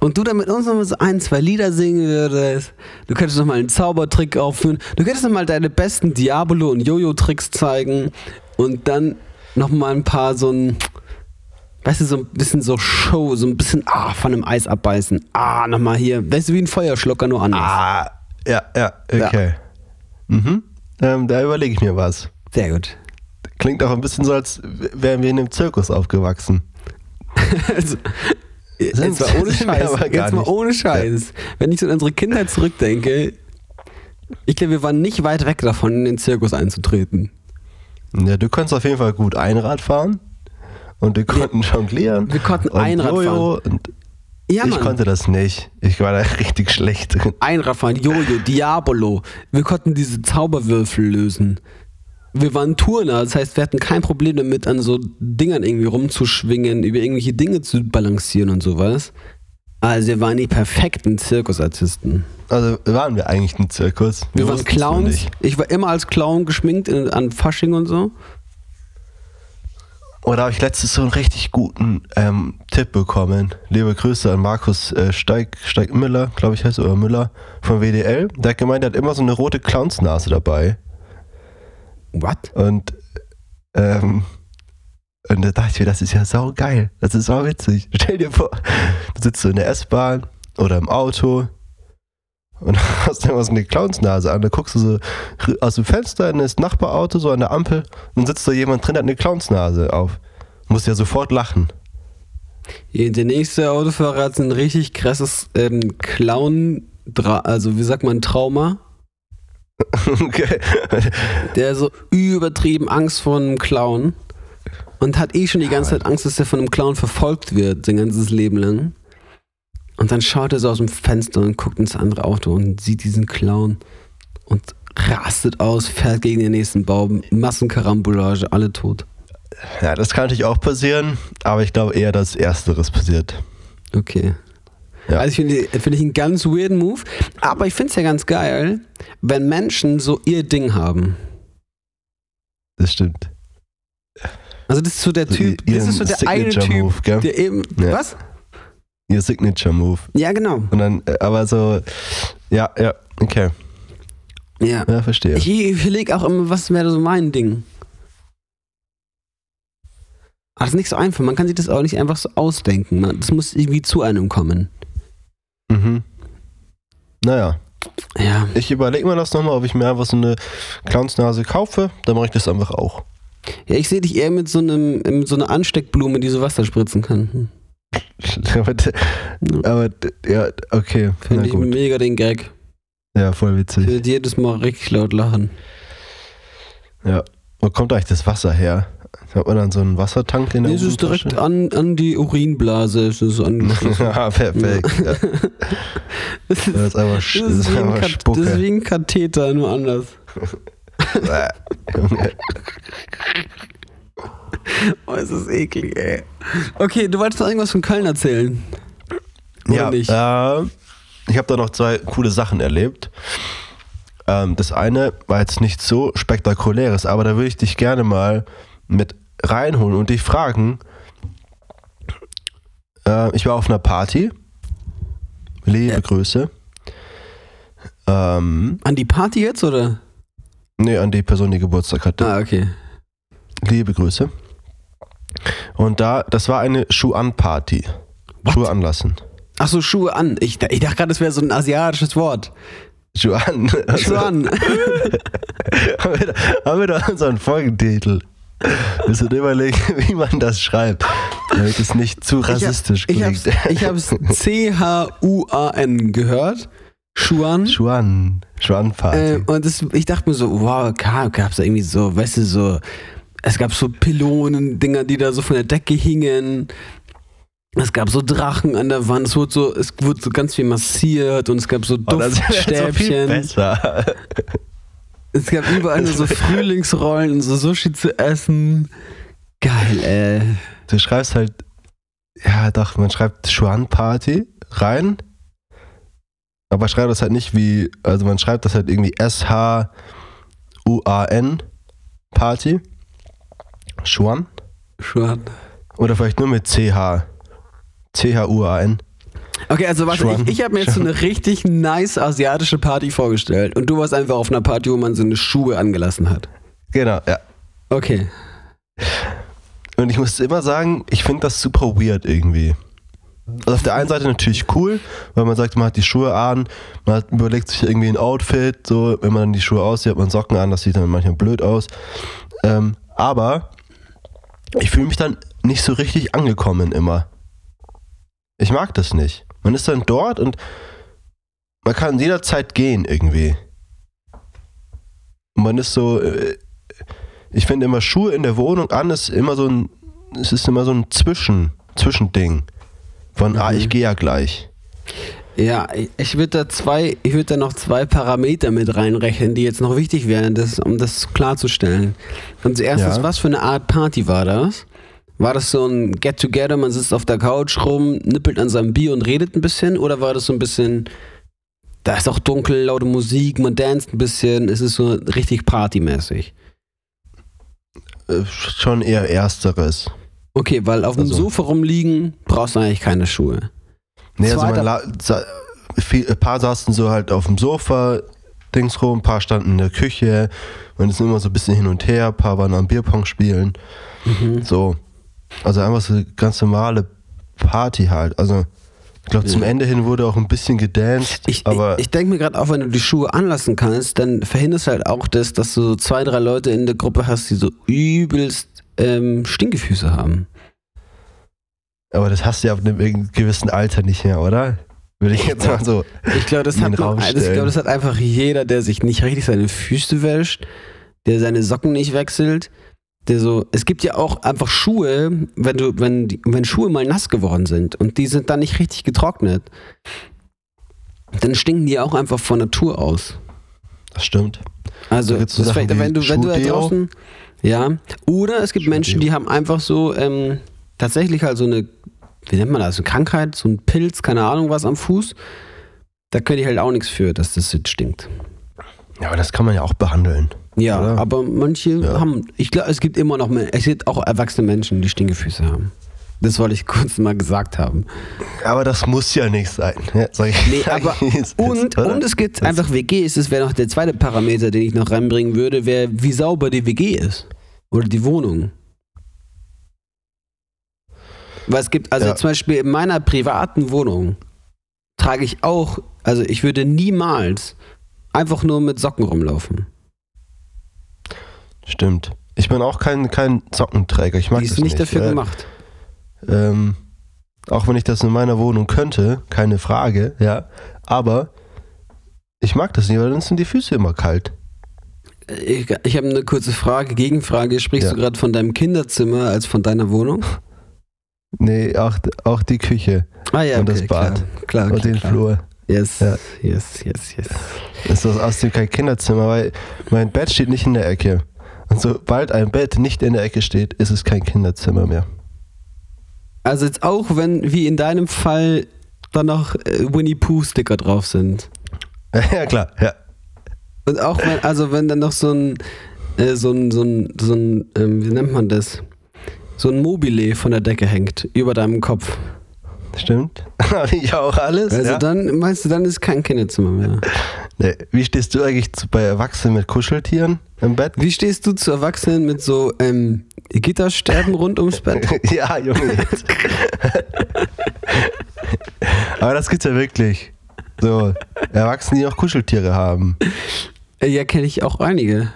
Und du dann mit uns nochmal so ein, zwei Lieder singen würdest. Du könntest nochmal einen Zaubertrick aufführen. Du könntest nochmal deine besten Diabolo- und Jojo-Tricks zeigen. Und dann nochmal ein paar so ein, weißt du, so ein bisschen so Show, so ein bisschen, ah, von einem Eis abbeißen. Ah, nochmal hier. Weißt du, wie ein Feuerschlucker, nur anders. Ah, ja, ja, okay. Mhm. Ähm, da überlege ich mir was. Sehr gut. Klingt auch ein bisschen so, als wären wir in einem Zirkus aufgewachsen. Also, jetzt mal ohne Scheiß. Jetzt mal ohne Scheiß. Wenn ich an unsere Kindheit zurückdenke, ich glaube, wir waren nicht weit weg davon, in den Zirkus einzutreten. Ja, du konntest auf jeden Fall gut Einrad fahren. Und wir konnten jonglieren. Wir konnten Einrad Jojo Und Ja, ich Mann. konnte das nicht. Ich war da richtig schlecht drin. Einradfahren, Jojo, Diabolo. Wir konnten diese Zauberwürfel lösen. Wir waren Turner, das heißt, wir hatten kein Problem damit, an so Dingern irgendwie rumzuschwingen, über irgendwelche Dinge zu balancieren und sowas. Also wir waren die perfekten Zirkusartisten. Also waren wir eigentlich ein Zirkus. Wir waren wussten's nur Clowns. Ich war immer als Clown geschminkt in, an Fasching und so. Oder habe ich letztens so einen richtig guten ähm, Tipp bekommen. Liebe Grüße an Markus äh, Steig, Steig Müller, glaube ich heißt er, oder Müller von WDL. Der hat gemeint, er hat immer so eine rote Clownsnase dabei. What? Und, ähm, und da dachte ich mir, das ist ja sau geil. Das ist sau witzig. Stell dir vor, du sitzt so in der S-Bahn oder im Auto und hast immer so eine Clownsnase an. Da guckst du so aus dem Fenster in das Nachbarauto, so an der Ampel, und dann sitzt da jemand drin, hat eine Clownsnase auf. Musst ja sofort lachen. Der nächste Autofahrer hat so ein richtig krasses ähm, Clown, also wie sagt man, Trauma. okay. Der so übertrieben Angst vor einem Clown. und hat eh schon die ganze Zeit Angst, dass er von einem Clown verfolgt wird, sein ganzes Leben lang. Und dann schaut er so aus dem Fenster und guckt ins andere Auto und sieht diesen Clown und rastet aus, fährt gegen den nächsten Baum, Massenkarambolage, alle tot. Ja, das kann natürlich auch passieren, aber ich glaube eher, dass Ersteres passiert. Okay. Ja. Also ich finde find ich einen ganz weirden Move, aber ich finde es ja ganz geil, wenn Menschen so ihr Ding haben. Das stimmt. Also das ist so der So Typ, das ist so der eine Typ, Signature-Move, gell? der eben, Ja. was? Ihr Signature-Move. Ja, genau. Und dann, äh, aber so, ja, ja, okay. Ja. Ja, verstehe. Ich überlege auch immer, was wäre so mein Ding. Aber das ist nicht so einfach. Man kann sich das auch nicht einfach so ausdenken. Das muss irgendwie zu einem kommen. Mhm. Naja, Ja. ich überlege mir das nochmal, ob ich mir einfach so eine Clownsnase kaufe. Dann mache ich das einfach auch. Ja, ich sehe dich eher mit so einem, mit so einer Ansteckblume, die so Wasser spritzen kann. Hm. aber, aber ja, okay. Finde ich gut. mega den Gag. Ja, voll Ich witzig. würde jedes Mal richtig laut lachen. Ja. Wo kommt eigentlich das Wasser her? Hat man dann so einen Wassertank in der Nee, es ist direkt an, an die Urinblase. Es ist angeschlossen. ja, perfekt. Ja. Das ist, Das ist einfach, das ist, das einfach Kat- das ist Spucke. wie ein Katheter, nur anders. Oh, es ist eklig, ey. Okay, du wolltest noch irgendwas von Köln erzählen. Oder ja, nicht? Äh, ich habe da noch zwei coole Sachen erlebt. Ähm, das eine war jetzt nicht so spektakuläres, aber da würde ich dich gerne mal mit reinholen und dich fragen. Äh, ich war auf einer Party. Liebe Ja. Grüße. Ähm, An die Party jetzt, oder? nee, an die Person, die Geburtstag hatte. Ah, okay. Liebe Grüße. Und da, das war eine Schuh-an-Party. Schuhe anlassen. Ach so, Schuhe an. Ich, ich dachte gerade, das wäre so ein asiatisches Wort. Schuhe an. Schuhe an. haben, wir da, haben wir da unseren Folgentitel? Müssen wir überlegen, wie man das schreibt, damit es nicht zu rassistisch ich klingt. hab's, ich hab's C-H-U-A-N gehört. Schuan. Schuan. Schuan-Party. Äh, und das, ich dachte mir so, wow, gab, gab's da irgendwie so, weißt du, so, es gab so Pylonen-Dinger, die da so von der Decke hingen. Es gab so Drachen an der Wand, es wurde so, es wurde so ganz viel massiert und es gab so Oh, das so viel Duftstäbchen. besser. Es gab überall nur so Frühlingsrollen und so Sushi zu essen. Geil, ey. Du schreibst halt, ja doch, man schreibt Schuan-Party rein, aber schreibt das halt nicht wie, also man schreibt das halt irgendwie S-H-U-A-N Party. Schuan. Schuan. Oder vielleicht nur mit CH. C-H-U-A-N. Okay, also warte, Schwan. ich, ich habe mir jetzt so eine richtig nice asiatische Party vorgestellt und du warst einfach auf einer Party, wo man so eine Schuhe angelassen hat. Genau, ja. Okay. Und ich muss immer sagen, ich finde das super weird irgendwie. Also auf der einen Seite natürlich cool, weil man sagt, man hat die Schuhe an, man hat, überlegt sich irgendwie ein Outfit, so, wenn man dann die Schuhe aussieht, hat man Socken an, das sieht dann manchmal blöd aus. Ähm, aber ich fühle mich dann nicht so richtig angekommen immer. Ich mag das nicht. Man ist dann dort und man kann jederzeit gehen irgendwie. Und man ist so, äh, ich finde immer Schuhe in der Wohnung an ist immer so ein, es ist immer so ein Zwischen, Zwischending. Von, ah, Mhm. ich gehe ja gleich. Ja, ich- würde da zwei, ich würde da noch zwei Parameter mit reinrechnen, die jetzt noch wichtig wären, das, um das klarzustellen. Und zuerst, Ja. was für eine Art Party war das? War das so ein Get-Together, man sitzt auf der Couch rum, nippelt an seinem Bier und redet ein bisschen? Oder war das so ein bisschen, da ist auch dunkel, laute Musik, man danst ein bisschen, es ist so richtig partymäßig? Äh, schon eher Ersteres. Okay, weil auf dem Also- Sofa rumliegen, brauchst du eigentlich keine Schuhe. Nee, also man ein paar saßen so halt auf dem Sofa, Dings rum, ein paar standen in der Küche. Man ist immer so ein bisschen hin und her, ein paar waren am Bierpong spielen. Mhm. So. Also einfach so eine ganz normale Party halt. Also ich glaube, zum. Ende hin wurde auch ein bisschen gedanced, Ich, aber ich, ich denke mir gerade auch, wenn du die Schuhe anlassen kannst, dann verhinderst du halt auch das, dass du so zwei, drei Leute in der Gruppe hast, die so übelst ähm, Stinkefüße haben. aber das hast du ja ab einem gewissen Alter nicht mehr, oder? Würde ich jetzt mal so. Ich glaube, das, hat man- ich glaub, das hat einfach jeder, der sich nicht richtig seine Füße wäscht, der seine Socken nicht wechselt, der so, es gibt ja auch einfach Schuhe, wenn du, wenn, wenn Schuhe mal nass geworden sind und die sind dann nicht richtig getrocknet, dann stinken die auch einfach von Natur aus. Das stimmt. Also, Da so Sachen wenn du, wenn du da draußen, ja, oder es gibt. Menschen, die haben einfach so, ähm, tatsächlich halt so eine, wie nennt man das, eine Krankheit, so ein Pilz, keine Ahnung was am Fuß. Da können die halt auch nichts für, dass das jetzt stinkt. Ja, aber das kann man ja auch behandeln. Ja, Oder? aber manche Ja. haben, ich glaube, es gibt immer noch, mehr- es gibt auch erwachsene Menschen, die Stinkefüße haben. Das wollte ich kurz mal gesagt haben. Aber das muss ja nicht sein. Ja, ich, Nee, aber, ist, und, oder? und es gibt Das- einfach WGs, das wäre noch der zweite Parameter, den ich noch reinbringen würde, wäre, wie sauber die WG ist. Oder die Wohnung. Weil es gibt, also Ja. zum Beispiel in meiner privaten Wohnung trage ich auch, also ich würde niemals einfach nur mit Socken rumlaufen. Stimmt. Ich bin auch kein, kein Sockenträger. Ich mag die das ist nicht dafür ja. gemacht. Ähm, auch wenn ich das in meiner Wohnung könnte, keine Frage, ja. Aber ich mag das nicht, weil dann sind die Füße immer kalt. Ich, ich habe eine kurze Frage, Gegenfrage. Sprichst Ja. du gerade von deinem Kinderzimmer als von deiner Wohnung? Nee, auch, auch die Küche Ah ja, Und das okay, Bad. Klar, klar, und okay, den klar. Flur. Yes, Ja. yes, yes, yes. Ist das außerdem kein Kinderzimmer, weil mein Bett steht nicht in der Ecke. Sobald ein Bett nicht in der Ecke steht, ist es kein Kinderzimmer mehr. Also jetzt auch, wenn, wie in deinem Fall, dann noch äh, Winnie Pooh-Sticker drauf sind. ja, klar, ja. Und auch wenn, also wenn dann noch so ein, äh, so ein, so ein, so ein ähm, wie nennt man das? So ein Mobile von der Decke hängt, über deinem Kopf. Stimmt. Habe ich auch alles. Also ja. dann, meinst du, dann ist kein Kinderzimmer mehr. nee. Wie stehst du eigentlich zu, bei Erwachsenen mit Kuscheltieren im Bett? Wie stehst du zu Erwachsenen mit so ähm, Gitterstäben rund ums Bett? ja, Junge. Aber das gibt's ja wirklich. So, Erwachsene, die auch Kuscheltiere haben. Äh, ja, kenne ich auch einige.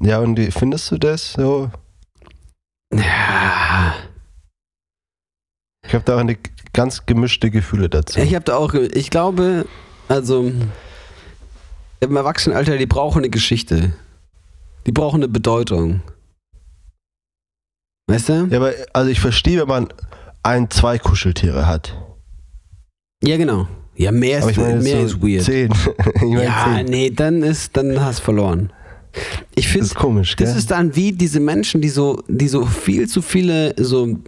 Ja, und wie findest du das so? Ja. Ich habe da auch eine ganz gemischte Gefühle dazu. Ich habe da auch, ich glaube, also im Erwachsenenalter, die brauchen eine Geschichte. Die brauchen eine Bedeutung. Weißt du? Ja, aber also ich verstehe, wenn man ein, zwei Kuscheltiere hat. Ja, genau. Ja, mehr ist, meine, mehr so ist weird. zehn. meine ja, zehn. nee, dann ist, dann hast du verloren. Ich Das finde, ist komisch, gell? das ist dann wie diese Menschen, die so, die so viel zu viele so,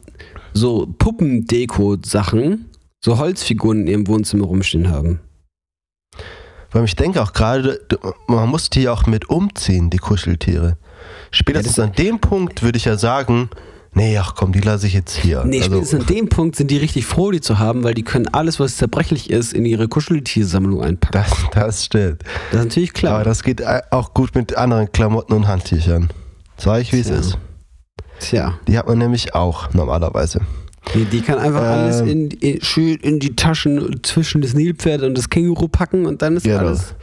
so Puppendeko-Sachen, so Holzfiguren in ihrem Wohnzimmer rumstehen haben. Weil ich denke auch gerade, man muss die ja auch mit umziehen, die Kuscheltiere. Spätestens Ja, an dem Punkt würde ich ja sagen, nee, ach komm, die lasse ich jetzt hier. Nee, also, spätestens an dem Punkt sind die richtig froh, die zu haben, weil die können alles, was zerbrechlich ist, in ihre Kuscheltiersammlung einpacken. das, das stimmt. Das ist natürlich klar. Aber das geht a- auch gut mit anderen Klamotten und Handtüchern. Sag ich, wie es Tja. ist. Tja, Die hat man nämlich auch normalerweise. die, die kann einfach Ähm. alles in, in, schön in die Taschen zwischen das Nilpferd und das Känguru packen und dann ist Genau. alles.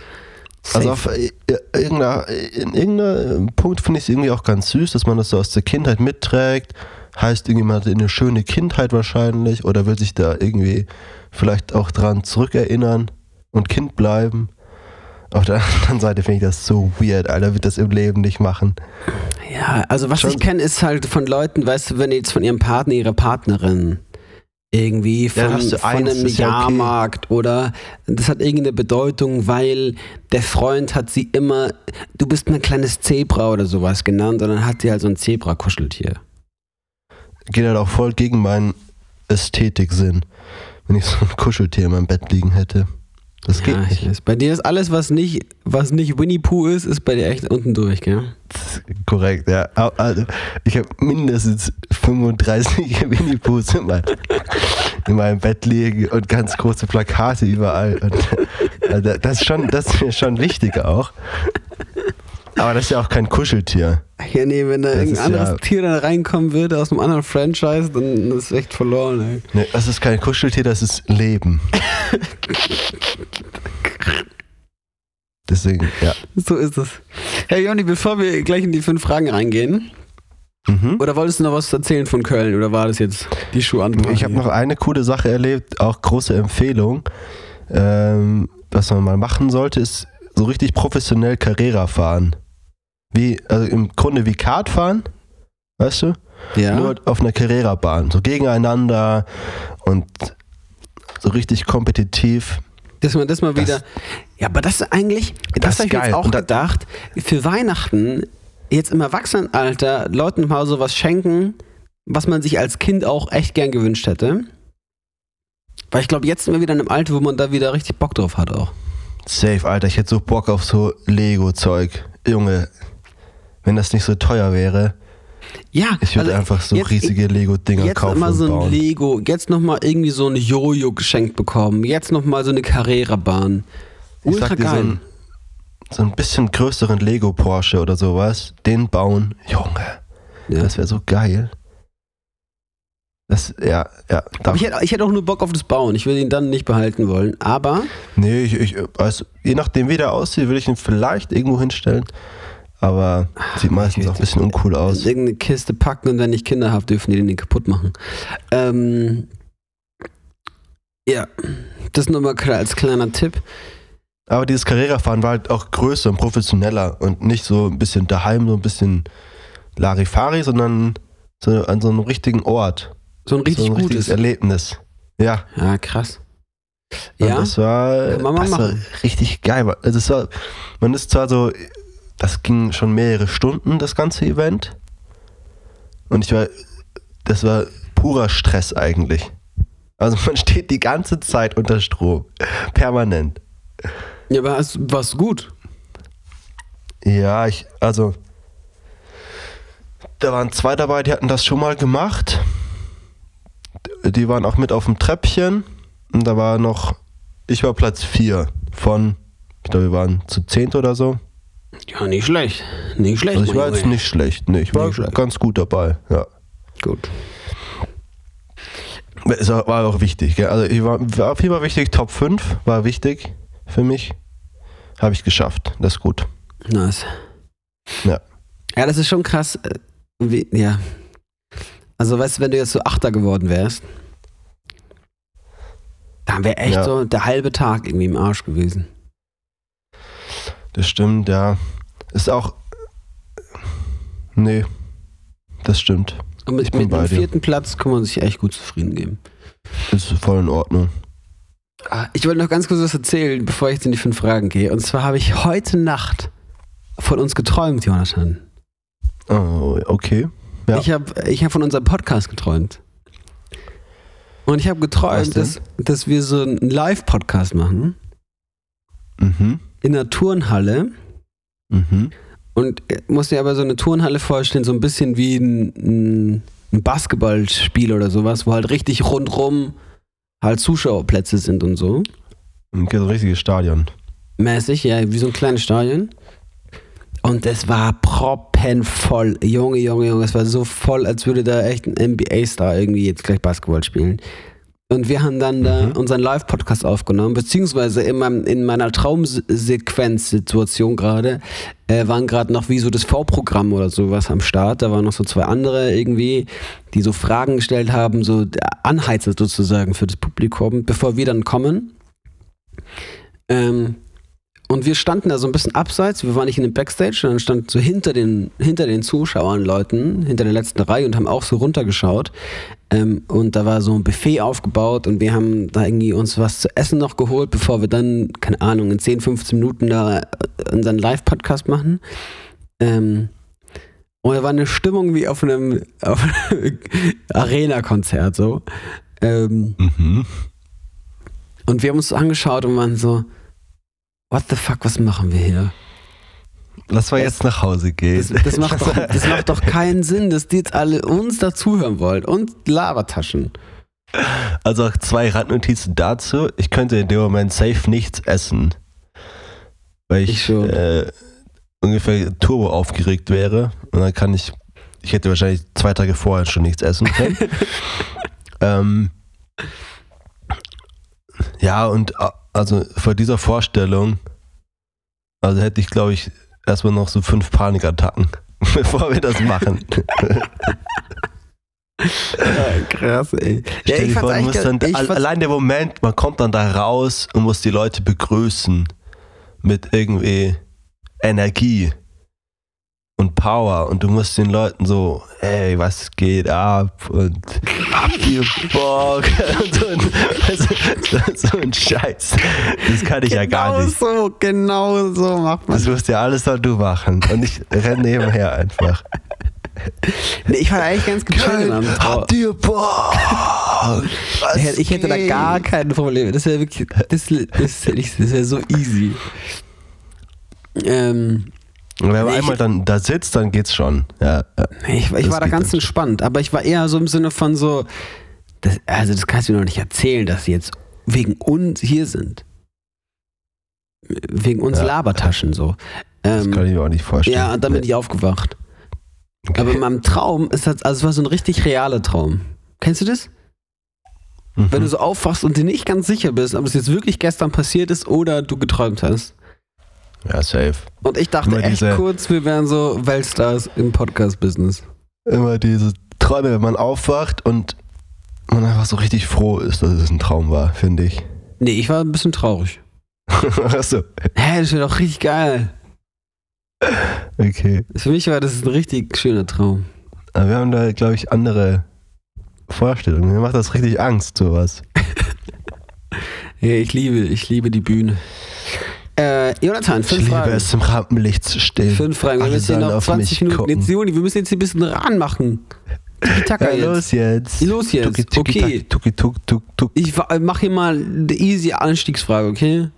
Also safe. auf äh, irgendeiner, in irgendeinem Punkt finde ich es irgendwie auch ganz süß, dass man das so aus der Kindheit mitträgt. Heißt, irgendjemand eine schöne Kindheit wahrscheinlich oder will sich da irgendwie vielleicht auch dran zurückerinnern und Kind bleiben. Auf der anderen Seite finde ich das so weird, Alter, wird das im Leben nicht machen. Ja, also was Schon- ich kenne, ist halt von Leuten, weißt du, wenn jetzt von ihrem Partner, ihrer Partnerin irgendwie Ja, von, du von eins, einem ist ja okay. Jahrmarkt oder das hat irgendeine Bedeutung, weil der Freund hat sie immer, du bist ein kleines Zebra oder sowas genannt und dann hat sie halt so ein Zebra-Kuscheltier. Geht halt auch voll gegen meinen Ästhetiksinn, wenn ich so ein Kuscheltier in meinem Bett liegen hätte. Das geht ja, nicht. ich weiß. Bei dir ist alles, was nicht, was nicht Winnie Pooh ist, ist bei dir echt unten durch, gell? Korrekt, ja. Also, ich habe mindestens 35 Winnie Poohs in, mein, in meinem Bett liegen und ganz große Plakate überall. Und, also das, ist schon, das ist mir schon wichtig auch. Aber das ist ja auch kein Kuscheltier. Ja, nee, wenn da Das irgendein anderes ja- Tier dann reinkommen würde aus einem anderen Franchise, dann ist es echt verloren, ey. Nee, das ist kein Kuscheltier, das ist Leben. Deswegen, ja. So ist es. Hey Joni, bevor wir gleich in die fünf Fragen reingehen, Mhm. oder wolltest du noch was erzählen von Köln oder war das jetzt die Schuhantwort? Ich habe noch eine coole Sache erlebt, auch große Empfehlung. Ähm, was man mal machen sollte, ist so richtig professionell Carrera fahren. Wie, also im Grunde wie Kart fahren, weißt du? Ja. Nur auf einer Carrera-Bahn, so gegeneinander und so richtig kompetitiv. Dass man das mal wieder. Ja, aber das ist eigentlich, das, ist habe ich geil. jetzt auch gedacht, für Weihnachten jetzt im Erwachsenenalter Leuten im Hause was schenken, was man sich als Kind auch echt gern gewünscht hätte. Weil ich glaube, jetzt sind wir wieder in einem Alter, wo man da wieder richtig Bock drauf hat auch. Safe, Alter, ich hätte so Bock auf so Lego-Zeug. Junge, wenn das nicht so teuer wäre, Ja, ich würde also einfach so jetzt- riesige Lego-Dinger Jetzt kaufen immer und so ein. Lego, jetzt nochmal irgendwie so ein Jojo geschenkt bekommen, jetzt nochmal so eine Carrera-Bahn. Ich Ultra sag dir, so geil. ein, so ein bisschen größeren Lego-Porsche oder sowas, den bauen. Junge, ja. das wäre so geil. Das, ja, ja. Aber ich hätte, ich hätte auch nur Bock auf das Bauen. Ich würde ihn dann nicht behalten wollen. Aber nee, ich, ich, also, je nachdem, wie der aussieht, würde ich ihn vielleicht irgendwo hinstellen. Aber sieht meistens auch ein bisschen uncool aus. in irgendeine Kiste packen und wenn ich Kinder habe, dürfen die den kaputt machen. Ähm, ja, das nur mal als kleiner Tipp. Aber dieses Carrera-Fahren war halt auch größer und professioneller und nicht so ein bisschen daheim, so ein bisschen Larifari, sondern so an so einem richtigen Ort. So ein richtig so ein gutes. richtiges Erlebnis. Ja. Ja, krass. Und Ja, das war, das war richtig geil. Also es war, man ist zwar so, das ging schon mehrere Stunden, das ganze Event. Und ich war, das war purer Stress eigentlich. Also man steht die ganze Zeit unter Strom. Permanent. Ja aber es war's gut. Ja, ich, also, da waren zwei dabei, die hatten das schon mal gemacht. Die waren auch mit auf dem Treppchen. Und da war noch, ich war Platz 4 von, ich glaube, wir waren zu zehnt oder so. Ja, nicht schlecht. Nicht schlecht. Also ich war jetzt nicht schlecht. Nee, ich war Nicht schlecht. ganz gut dabei, ja. Gut. Es war war auch wichtig, gell? Also ich war, war auf jeden Fall wichtig, Top 5 war wichtig für mich. Habe ich geschafft, das ist gut. Nice. Ja. Ja, das ist schon krass. äh, Wie, ja. Also, weißt du, wenn du jetzt so Achter geworden wärst, dann wäre echt Ja. so der halbe Tag irgendwie im Arsch gewesen. Das stimmt, ja. Ist auch. Nee, das stimmt. Und mit, mit dem vierten Platz kann man sich echt gut zufrieden geben. Ist voll in Ordnung. Ah, Ich wollte noch ganz kurz was erzählen, bevor ich jetzt in die fünf Fragen gehe. Und zwar habe ich heute Nacht von uns geträumt, Jonathan. Oh, okay. Ja. Ich habe ich hab von unserem Podcast geträumt. Und ich habe geträumt, dass, dass wir so einen Live-Podcast machen Mhm. in der Turnhalle. Mhm. Und äh, musst dir aber so eine Turnhalle vorstellen, so ein bisschen wie ein, ein Basketballspiel oder sowas, wo halt richtig rundrum halt Zuschauerplätze sind und so. Ein richtiges Stadion. Mäßig, ja, wie so ein kleines Stadion. Und es war proppenvoll. Junge, Junge, Junge, es war so voll, als würde da echt ein NBA-Star irgendwie jetzt gleich Basketball spielen. Und wir haben dann da Mhm. unseren Live-Podcast aufgenommen, beziehungsweise in, meinem, in meiner Traumsequenz-Situation gerade äh, waren gerade noch wie so das V-Programm oder sowas am Start. Da waren noch so zwei andere irgendwie, die so Fragen gestellt haben, so Anheizer sozusagen für das Publikum, bevor wir dann kommen. Ähm, und wir standen da so ein bisschen abseits, wir waren nicht in dem Backstage, sondern standen so hinter den, hinter den Zuschauern, Leuten, hinter der letzten Reihe und haben auch so runtergeschaut. Ähm, und da war so ein Buffet aufgebaut und wir haben da irgendwie uns was zu essen noch geholt, bevor wir dann, keine Ahnung, in 10, 15 Minuten da äh, unseren Live-Podcast machen. Ähm, und da war eine Stimmung wie auf einem, auf einem Arena-Konzert so. Ähm, Mhm. und wir haben uns so angeschaut und waren so, what the fuck, was machen wir hier? Lass mal jetzt nach Hause gehen. Das, das, macht doch, das macht doch keinen Sinn, dass die jetzt alle uns dazuhören wollen und Labertaschen. Also zwei Randnotizen dazu. Ich könnte in dem Moment safe nichts essen. Weil ich, Ich äh, ungefähr turbo aufgeregt wäre. Und dann kann ich, ich hätte wahrscheinlich zwei Tage vorher schon nichts essen können. ähm, ja, und äh, also vor dieser Vorstellung, also hätte ich glaube ich erstmal noch so fünf Panikattacken, bevor wir das machen. krass, ey. Ja, ich dir vor, fand's du musst eigentlich dann, ganz- ich al- fand's- allein der Moment, man kommt dann da raus und muss die Leute begrüßen mit irgendwie Energie. Und Power und du musst den Leuten so, ey, was geht ab und habt ihr Bock und so, ein, also, so ein Scheiß. Das kann ich ja gar Genau nicht. so, genau so macht man. Das musst ja alles nur du machen und ich renne nebenher einfach. Nee, ich war eigentlich ganz gechillt habt ihr Bock? Was Ich hätte- da gar keine Probleme. Das wäre wirklich, das, das, das wäre so easy. Ähm, Und wenn man Nee, einmal dann da sitzt, dann geht's schon. Ja, nee, ich, ich Das war da ganz entspannt, aber ich war eher so im Sinne von so, das, also das kannst du mir noch nicht erzählen, dass sie jetzt wegen uns hier sind. Wegen uns Ja. Labertaschen so. Das Ähm, kann ich mir auch nicht vorstellen. ja, und dann bin ich aufgewacht. Okay. Aber in meinem Traum ist das, also es war so ein richtig realer Traum. Kennst du das? Mhm. Wenn du so aufwachst und dir nicht ganz sicher bist, ob es jetzt wirklich gestern passiert ist oder du geträumt hast. Ja, safe. Und ich dachte Immer echt diese- kurz, wir wären so Weltstars im Podcast-Business. Immer diese Träume, wenn man aufwacht und man einfach so richtig froh ist, dass es ein Traum war, finde ich. Nee, ich war ein bisschen traurig. Achso, Hä, das wäre doch richtig geil. okay. Für mich war das ein richtig schöner Traum. Aber wir haben da, glaube ich, andere Vorstellungen. Mir macht das richtig Angst, sowas. Ja, ich liebe, ich liebe die Bühne. Äh, Jonathan, Ich fünf liebe Fragen. es, im Rampenlicht zu stehen. Fünf Fragen. Wir Alle müssen hier noch auf 20 mich Minuten. gucken. Jetzt, Juni, wir müssen jetzt hier ein bisschen ranmachen. Tiki-Taka Ja, jetzt. los jetzt. Los jetzt. Tuki, tuki, Okay. Tuki, tuk, tuk, tuk. Ich wa- mach hier mal eine easy Anstiegsfrage, okay?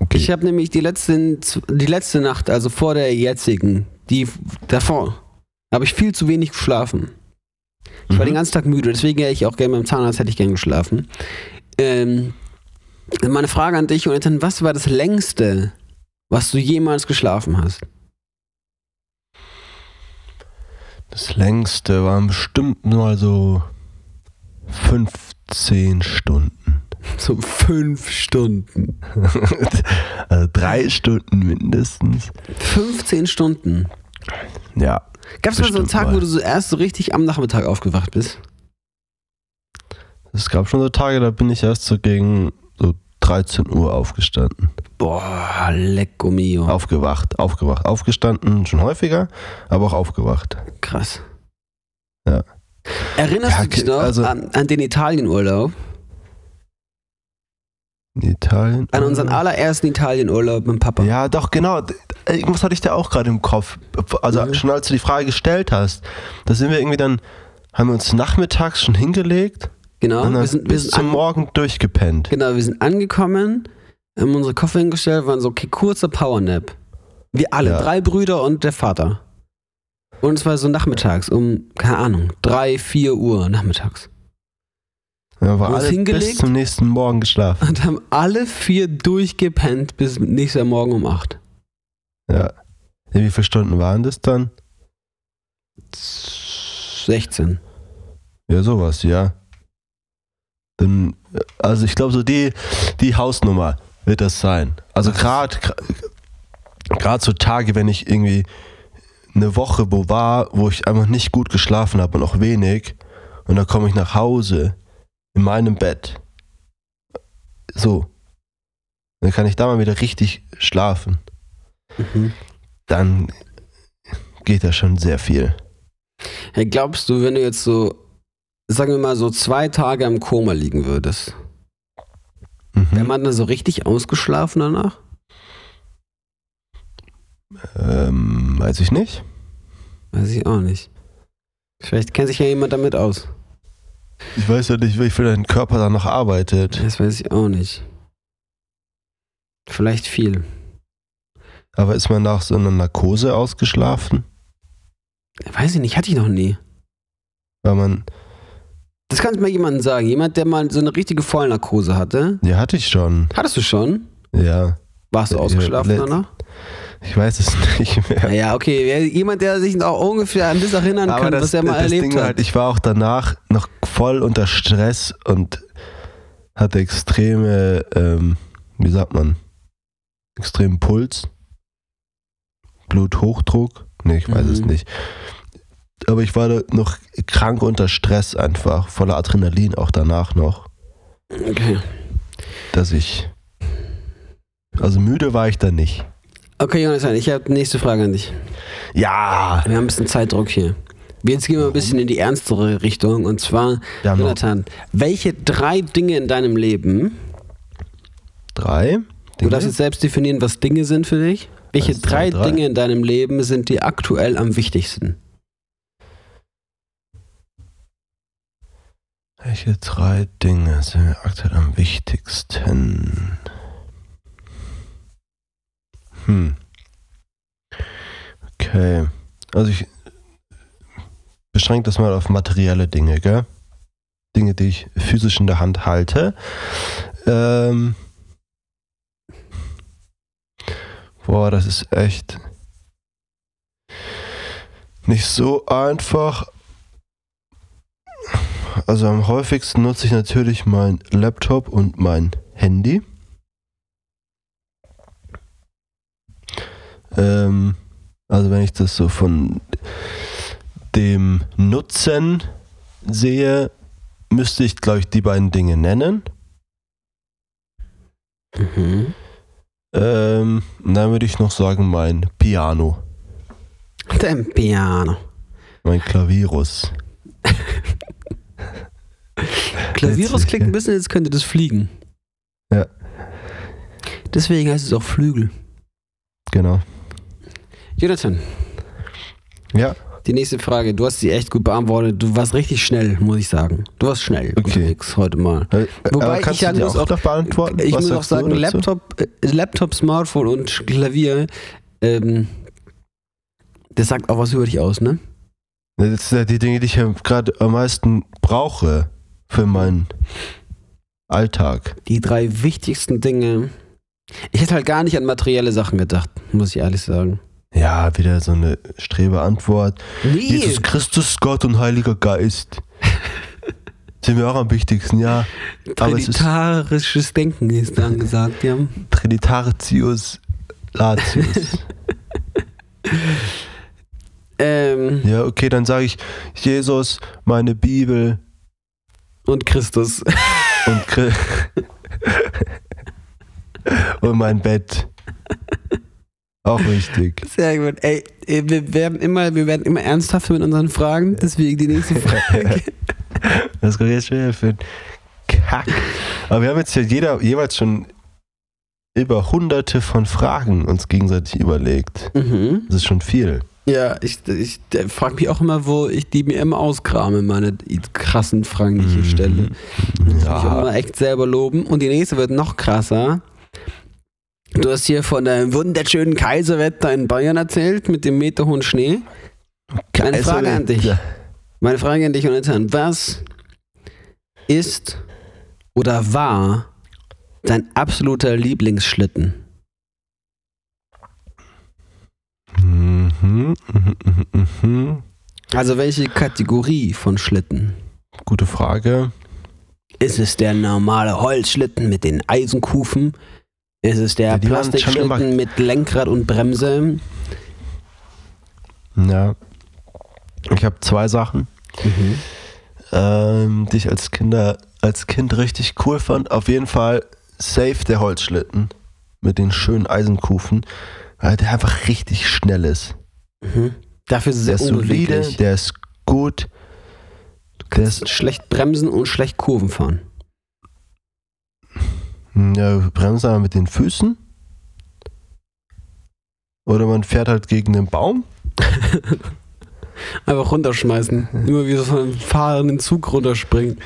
Okay. Ich habe nämlich die letzte, die letzte Nacht, also vor der jetzigen, die davor, habe ich viel zu wenig geschlafen. Ich war Mhm. den ganzen Tag müde, deswegen hätte ich auch gerne beim Zahnarzt hätte ich gern geschlafen. Ähm, meine Frage an dich, Jonathan, was war das längste, was du jemals geschlafen hast? Das längste waren bestimmt mal so 15 Stunden. So fünf Stunden. also drei Stunden mindestens. 15 Stunden. Ja. Gab es mal so einen Tag, mal. wo du so erst so richtig am Nachmittag aufgewacht bist? Es gab schon so Tage, da bin ich erst so gegen 13 Uhr aufgestanden. Boah, lecco mio. Aufgewacht, aufgewacht. Aufgestanden schon häufiger, aber auch aufgewacht. Krass. Ja. Erinnerst Ja, du dich noch also- an, an den Italienurlaub? Italien. An unseren allerersten Italienurlaub mit Papa? Ja, doch, genau. Irgendwas hatte ich da auch gerade im Kopf. Also Mhm. schon als du die Frage gestellt hast, da sind wir irgendwie dann, haben wir uns nachmittags schon hingelegt Genau, wir sind, wir bis sind, zum Morgen durchgepennt. genau, wir sind angekommen, haben unsere Koffer hingestellt, waren so, okay, kurzer Powernap. Wir alle, Ja. drei Brüder und der Vater. Und es war so nachmittags, um, keine Ahnung, drei, vier Uhr nachmittags. Ja, war alle hingelegt? bis zum nächsten Morgen geschlafen. Und haben alle vier durchgepennt bis nächster Morgen um acht. Ja. Ja, Wie viele Stunden waren das dann? 16. Ja, sowas, ja. Dann, also ich glaube, so die, die Hausnummer wird das sein. Also gerade gerade so Tage, wenn ich irgendwie eine Woche wo war, wo ich einfach nicht gut geschlafen habe und auch wenig, und dann komme ich nach Hause in meinem Bett. So. Dann kann ich da mal wieder richtig schlafen. Mhm. Dann geht da schon sehr viel. Hey, glaubst du, wenn du jetzt so, sagen wir mal, so zwei Tage im Koma liegen würdest, Mhm. wäre man dann so richtig ausgeschlafen danach? Ähm, weiß ich nicht. Weiß ich auch nicht. Vielleicht kennt sich ja jemand damit aus. Ich weiß ja nicht, wie viel dein Körper da noch arbeitet. Das weiß ich auch nicht. Vielleicht viel. Aber ist man nach so einer Narkose ausgeschlafen? Weiß ich nicht, hatte ich noch nie. Weil man, Das kannst du mal jemandem sagen. Jemand, der mal so eine richtige Vollnarkose hatte. ja, hatte ich schon. Hattest du schon? Ja, Warst du ausgeschlafen danach? ich weiß es nicht mehr. Naja, okay. Jemand, der sich auch ungefähr an das erinnern kann, was er mal das erlebt Ding hat. halt, ich war auch danach noch voll unter Stress und hatte extreme, ähm, wie sagt man, extremen Puls, Bluthochdruck. Nee, ich weiß es Mhm. nicht. Aber ich war noch krank unter Stress einfach, voller Adrenalin auch danach noch. Okay. dass ich. Also müde war ich da nicht. Okay, Jonathan, ich habe nächste Frage an dich. Ja. Wir haben ein bisschen Zeitdruck hier. Jetzt gehen wir ein bisschen in die ernstere Richtung. Und zwar, Jonathan, welche drei Dinge in deinem Leben, Drei. du darfst jetzt selbst definieren, was Dinge sind für dich, welche zwei, drei, drei. Dinge in deinem Leben sind dir aktuell am wichtigsten? Welche drei Dinge sind mir aktuell am wichtigsten? Hm. Okay. Also ich beschränke das mal auf materielle Dinge, gell? Dinge, die ich physisch in der Hand halte. Ähm. Boah, das ist echt nicht so einfach. Also am häufigsten nutze ich natürlich mein Laptop und mein Handy. Ähm, also wenn ich das so von dem Nutzen sehe, müsste ich, glaube ich, die beiden Dinge nennen. Mhm. Ähm, und dann würde ich noch sagen, mein Piano, Dein Piano. mein Klavierus. Klavierus klingt ein bisschen, als könnte das fliegen. Ja. Deswegen heißt es auch Flügel. Genau. Jonathan, Ja, die nächste Frage. Du hast sie echt gut beantwortet. Du warst richtig schnell, muss ich sagen. Du warst schnell Okay. unterwegs heute mal. Äh, Wobei aber ich sagen muss, auch auch- noch beantworten? Ich muss auch sagen? Laptop, äh, Laptop, Smartphone und Klavier, ähm, das sagt auch was über dich aus, ne? Das sind ja die Dinge, die ich ja gerade am meisten brauche für meinen Alltag. Die drei wichtigsten Dinge. Ich hätte halt gar nicht an materielle Sachen gedacht, muss ich ehrlich sagen. Ja, wieder so eine Strebeantwort. Nee, Jesus Christus, Gott und Heiliger Geist. Sind mir auch am wichtigsten, ja. Aber es ist trinitarisches Denken ist da angesagt, ja. Trinitarius Latius. Ähm, ja, okay, dann sage ich Jesus, meine Bibel und Christus. und, Chri- und mein Bett. Auch wichtig. Sehr gut. Ey, wir werden immer, wir werden immer ernsthafter mit unseren Fragen, deswegen die nächste Frage. Das kommt jetzt schon wieder für Kack. Aber wir haben jetzt ja jeder jeweils schon über hunderte von Fragen uns gegenseitig überlegt. mhm. Das ist schon viel. Ja, ich, ich frage mich auch immer, wo ich die mir immer auskrame, meine krassen Fragen, die ich hier stelle. Ich auch Ja, immer echt selber loben. Und die nächste wird noch krasser. Du hast hier von deinem wunderschönen Kaiserwetter in Bayern erzählt, mit dem meterhohen Schnee. Eine Frage an dich. Meine Frage an dich, Jonathan. Was ist oder war dein absoluter Lieblingsschlitten? Mhm, mhm, mhm, mhm. Also welche Kategorie von Schlitten? Gute Frage. Ist es der normale Holzschlitten mit den Eisenkufen? Ist es der Ja, Plastikschlitten mit Lenkrad und Bremse? Ja. Ich habe zwei Sachen, ähm, die ich als Kinder, als Kind richtig cool fand. Auf jeden Fall safe der Holzschlitten mit den schönen Eisenkufen, weil der einfach richtig schnell ist. Mhm. Dafür ist es Der sehr ist solide, der ist gut. Der ist, Schlecht bremsen und schlecht Kurven fahren. ja, bremst aber mit den Füßen. Oder man fährt halt gegen den Baum. Einfach runterschmeißen. Immer wie so von einem fahrenden Zug runterspringen.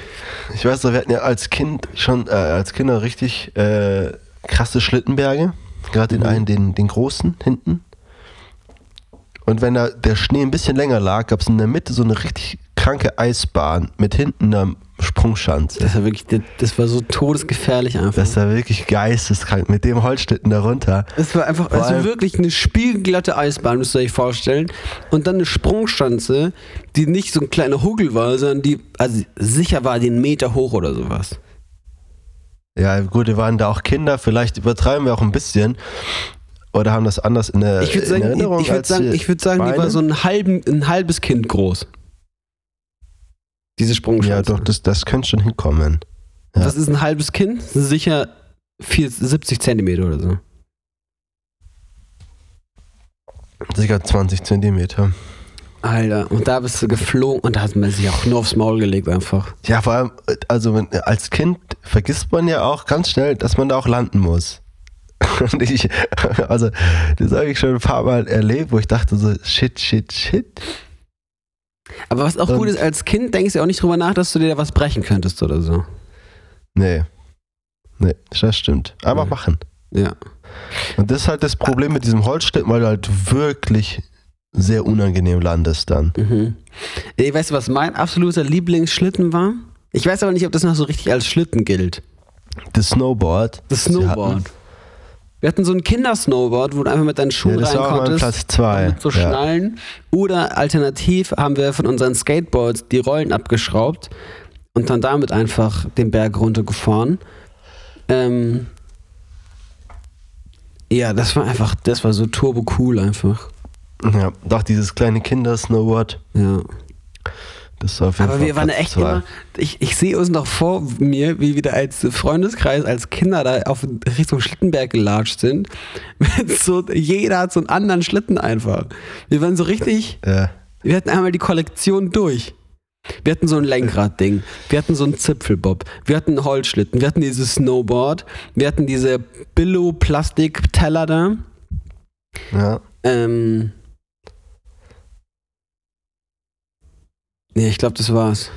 Ich weiß wir hatten ja als Kind schon, äh, als Kinder richtig äh, krasse Schlittenberge. Gerade den Mhm. einen, den, den großen hinten. Und wenn da der Schnee ein bisschen länger lag, gab es in der Mitte so eine richtig kranke Eisbahn mit hinten einer Sprungschanze. Das war wirklich, das- war so todesgefährlich einfach. Das war wirklich geisteskrank. Mit dem Holzschlitten darunter. Es war einfach, Vor also wirklich eine spiegelglatte Eisbahn, müsst ihr euch vorstellen. Und dann eine Sprungschanze, die nicht so ein kleiner Huggel war, sondern die, also sicher war die einen Meter hoch oder sowas. Ja, gut, wir waren da auch Kinder. Vielleicht übertreiben wir auch ein bisschen. Oder haben das anders in der Ich sagen, ich, Erinnerung. ich würde sagen, die ich würd sagen die war so ein, halben, ein halbes Kind groß. Diese Sprungschanze. Ja, doch, das, das könnte schon hinkommen. ja. Was ist ein halbes Kind? Sicher 4, 70 Zentimeter oder so. Sicher 20 Zentimeter. Alter, und da bist du geflogen und da hat man sich auch nur aufs Maul gelegt einfach. Ja, vor allem, also wenn, als Kind vergisst man ja auch ganz schnell, dass man da auch landen muss. Und ich, also, das habe ich schon ein paar Mal erlebt, wo ich dachte so, shit, shit, shit. Aber was auch Und- gut ist, als Kind denkst du auch nicht drüber nach, dass du dir da was brechen könntest oder so. Nee. Nee, das stimmt. Einfach Nee. machen. Ja. Und das ist halt das Problem mit diesem Holzschlitten, weil du halt wirklich sehr unangenehm landest dann. Mhm. Ey, weißt du, was mein absoluter Lieblingsschlitten war? Ich weiß aber nicht, ob das noch so richtig als Schlitten gilt. Das Snowboard. Das Snowboard. Wir hatten so ein Kindersnowboard, wo du einfach mit deinen Ja, Schuhen das rein war konntest. Platz zwei. Mit so ja. Schnallen. Oder alternativ haben wir von unseren Skateboards die Rollen abgeschraubt und dann damit einfach den Berg runtergefahren. Ähm, ja, das war einfach, das war so turbo cool einfach. ja, doch dieses kleine Kinder-Snowboard. Ja. Das war auf jeden Aber Fall wir waren echt zwei. immer, ich, ich sehe uns noch vor mir, wie wir da als Freundeskreis, als Kinder da auf Richtung Schlittenberg gelatscht sind. Mit so, jeder hat so einen anderen Schlitten einfach. Wir waren so richtig, Ja. wir hatten einmal die Kollektion durch. Wir hatten so ein Lenkradding, wir hatten so einen Zipfelbob, wir hatten einen Holzschlitten, wir hatten dieses Snowboard, wir hatten diese Billo-Plastik-Teller da. ja. Ähm. Nee, ich glaube, das war's.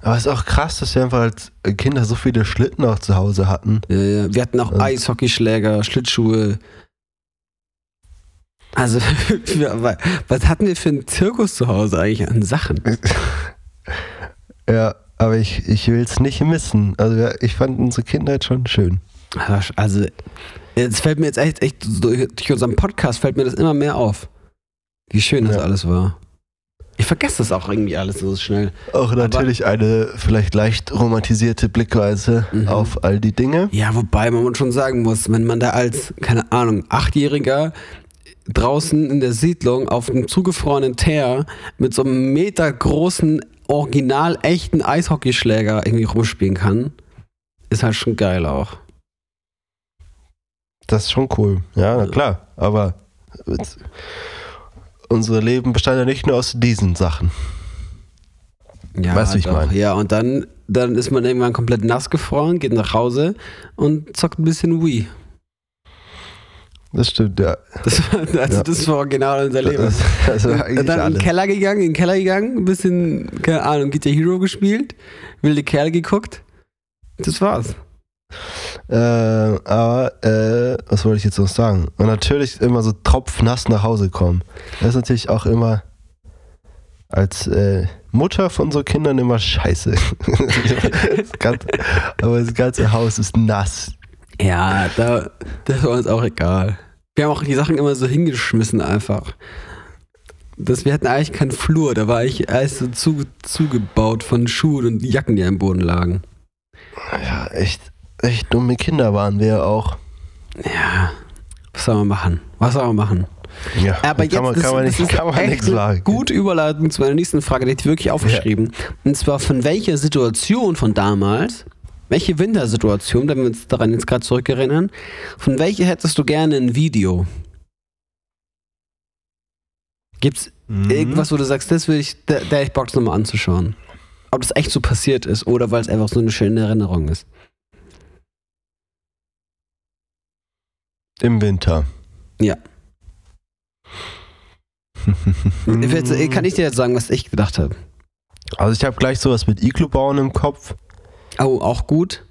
Aber es ist auch krass, dass wir einfach als Kinder so viele Schlitten auch zu Hause hatten. Ja, ja. Wir hatten auch Ja. Eishockeyschläger, Schlittschuhe. Also, was hatten wir für einen Zirkus zu Hause eigentlich an Sachen? Ja, aber ich, ich will es nicht missen. Also ich fand unsere Kindheit schon schön. Also, jetzt fällt mir jetzt echt, echt durch unseren Podcast fällt mir das immer mehr auf. Wie schön das Ja. alles war. Ich vergesse das auch irgendwie alles so schnell. Auch natürlich eine vielleicht leicht romantisierte Blickweise Mhm. auf all die Dinge. Ja, wobei man schon sagen muss, wenn man da als, keine Ahnung, Achtjähriger draußen in der Siedlung auf einem zugefrorenen Teer mit so einem metergroßen, original echten Eishockeyschläger irgendwie rumspielen kann, ist halt schon geil auch. Das ist schon cool. Ja, na klar. Aber unsere Leben bestand ja nicht nur aus diesen Sachen. Ja, Weißt du, wie ich doch. mein? Ja, und dann, dann ist man irgendwann komplett nass gefroren, geht nach Hause und zockt ein bisschen Wii. Das stimmt, ja. Das, war- also Ja. das war original unser Leben. Das, das war dann in den. Keller gegangen, in den Keller gegangen, ein bisschen, keine Ahnung, Guitar Hero gespielt, wilde Kerle geguckt. Das war's. Äh, aber, äh, was wollte ich jetzt noch sagen? Und natürlich immer so tropfnass nach Hause kommen. Das ist natürlich auch immer als äh, Mutter von so Kindern immer scheiße. das ganze, aber das ganze Haus ist nass. Ja, da, das war uns auch egal. Wir haben auch die Sachen immer so hingeschmissen einfach. Das, wir hatten eigentlich keinen Flur, da war eigentlich alles so zu, zugebaut von Schuhen und Jacken, die am Boden lagen. Ja, echt, echt dumme Kinder waren wir auch. Ja, was soll man machen? Was soll man machen? Ja, Aber kann man, jetzt kann man das nicht, ist kann man nichts sagen. gute Überleitung zu meiner nächsten Frage, die ich wirklich aufgeschrieben. Und zwar von welcher Situation von damals, welche Wintersituation, wenn wir uns daran jetzt gerade zurückerinnern, von welcher hättest du gerne ein Video? Gibt's Mhm. irgendwas, wo du sagst, das will ich, da, da ich Bock, das nochmal anzuschauen? Ob das echt so passiert ist oder weil es einfach so eine schöne Erinnerung ist. Im Winter. Ja. Äh, Kann ich dir jetzt sagen, was ich gedacht habe? Also ich habe gleich sowas mit Iglu bauen im Kopf. Oh, auch gut.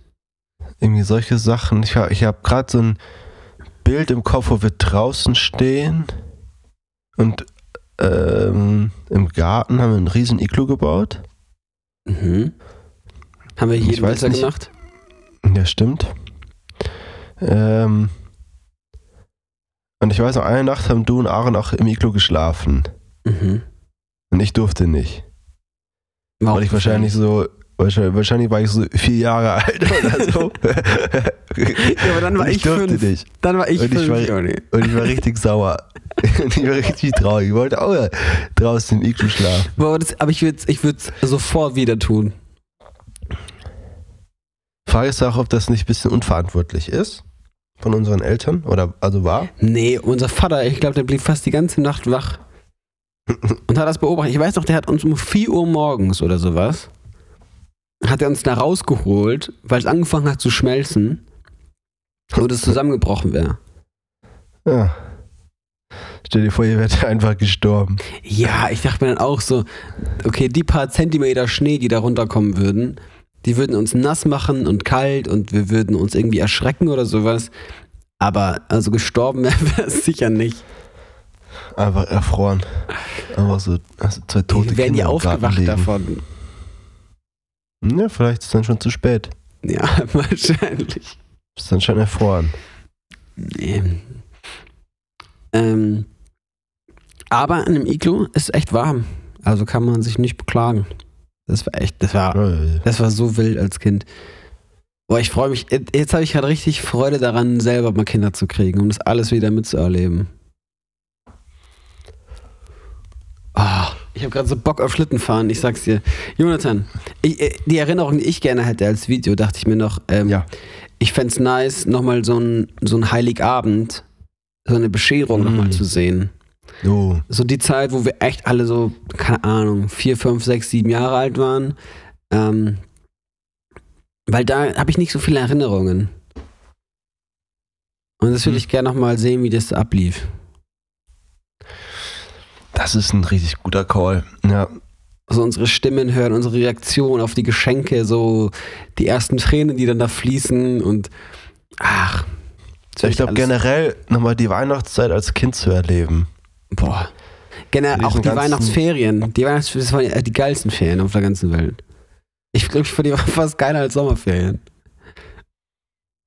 Irgendwie solche Sachen. Ich habe ich hab gerade so ein Bild im Kopf, wo wir draußen stehen und ähm, im Garten haben wir einen riesen Iglu gebaut. Mhm. Haben wir jeden weiß Winter gemacht? Ja, stimmt. Ähm, und ich weiß noch, eine Nacht haben du und Aaron auch im Iglu geschlafen. Mhm. Und ich durfte nicht. War Weil ich wahrscheinlich so, wahrscheinlich, wahrscheinlich war ich so vier Jahre alt oder so. Ja, aber dann war Und ich, durfte fünf. nicht. Dann war ich Und ich fünf. war- Joni. Und ich war richtig sauer. Und ich war richtig traurig. Ich wollte auch draußen im Iglu schlafen. Aber, das, aber ich würde es ich würd's sofort wieder tun. Frage ist auch, ob das nicht ein bisschen unverantwortlich ist. Von unseren Eltern? Oder also war? Nee, unser Vater, ich glaube, der blieb fast die ganze Nacht wach und hat das beobachtet. Ich weiß noch, der hat uns um 4 Uhr morgens oder sowas, hat er uns da rausgeholt, weil es angefangen hat zu schmelzen und es zusammengebrochen wäre. Ja. Stell dir vor, ihr werdet einfach gestorben. Ja, ich dachte mir dann auch so, okay, die paar Zentimeter Schnee, die da runterkommen würden, die würden uns nass machen und kalt und wir würden uns irgendwie erschrecken oder sowas. Aber also gestorben wäre es sicher nicht. Einfach erfroren. Einfach so also zwei tote Kinder ja im Garten aufgewacht davon. Ja, vielleicht ist dann schon zu spät. Ja, wahrscheinlich. Ist dann schon erfroren. Nee. Ähm, aber in einem Iglu ist echt warm. Also kann man sich nicht beklagen. Das war echt, das war, das war so wild als Kind. Boah, ich freue mich. Jetzt habe ich gerade richtig Freude daran, selber mal Kinder zu kriegen, um das alles wieder mitzuerleben. Ah, ich habe gerade so Bock auf Schlittenfahren, ich sag's dir. Jonathan, ich, äh, die Erinnerung, die ich gerne hätte als Video, dachte ich mir noch, ähm, Ja. ich fände es nice, nochmal so ein, so ein Heiligabend, so eine Bescherung Mm. nochmal zu sehen. Oh. So die Zeit, wo wir echt alle so, keine Ahnung, vier, fünf, sechs, sieben Jahre alt waren. Ähm, weil da habe ich nicht so viele Erinnerungen. Und das würde Hm. ich gerne nochmal sehen, wie das ablief. Das ist ein richtig guter Call. Ja. So unsere Stimmen hören, unsere Reaktion auf die Geschenke, so die ersten Tränen, die dann da fließen und ach. Ich glaube generell nochmal die Weihnachtszeit als Kind zu erleben. Boah. Generell auch die Weihnachtsferien. Die Weihnachtsferien, das waren die geilsten Ferien auf der ganzen Welt. Ich glaube, ich fand die waren fast geiler als Sommerferien.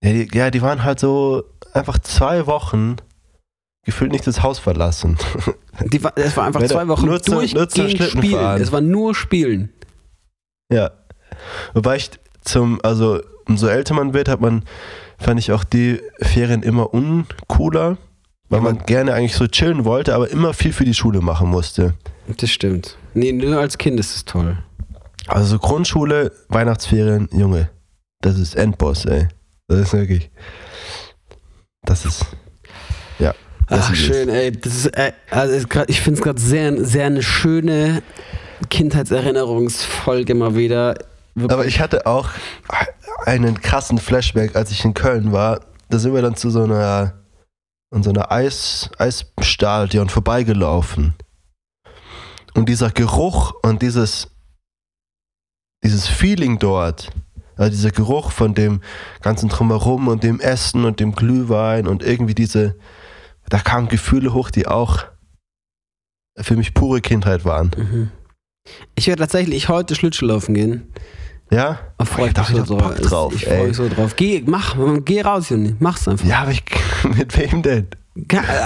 Ja die, ja, die waren halt so einfach zwei Wochen gefühlt nicht das Haus verlassen. Die, war- es war einfach zwei Wochen nur durchgehend Spielen. fahren. Es war nur Spielen. ja. Wobei ich zum, also umso älter man wird, hat man, fand ich auch die Ferien immer uncooler, weil man gerne eigentlich so chillen wollte, aber immer viel für die Schule machen musste. Das stimmt. Nee, nur als Kind ist es toll. Also so Grundschule, Weihnachtsferien, Junge, das ist Endboss, ey. Das ist wirklich, das ist, ja. das Ach, ist schön, ey. Das ist, äh, also grad, ich finde es gerade sehr, sehr eine schöne Kindheitserinnerungsfolge mal wieder. Wirklich. Aber ich hatte auch einen krassen Flashback, als ich in Köln war. Da sind wir dann zu so einer, an so einer Eis, Eisstadion vorbeigelaufen. Und dieser Geruch und dieses, dieses Feeling dort, also dieser Geruch von dem ganzen Drumherum und dem Essen und dem Glühwein und irgendwie diese, da kamen Gefühle hoch, die auch für mich pure Kindheit waren. Mhm. Ich werde tatsächlich heute Schlittschuh laufen gehen. Ja? Da freue ich Da mich ich so Bock drauf. Ich freue mich so drauf. Geh, mach, geh raus, Juni. Mach's einfach. Ja, aber ich, mit wem denn?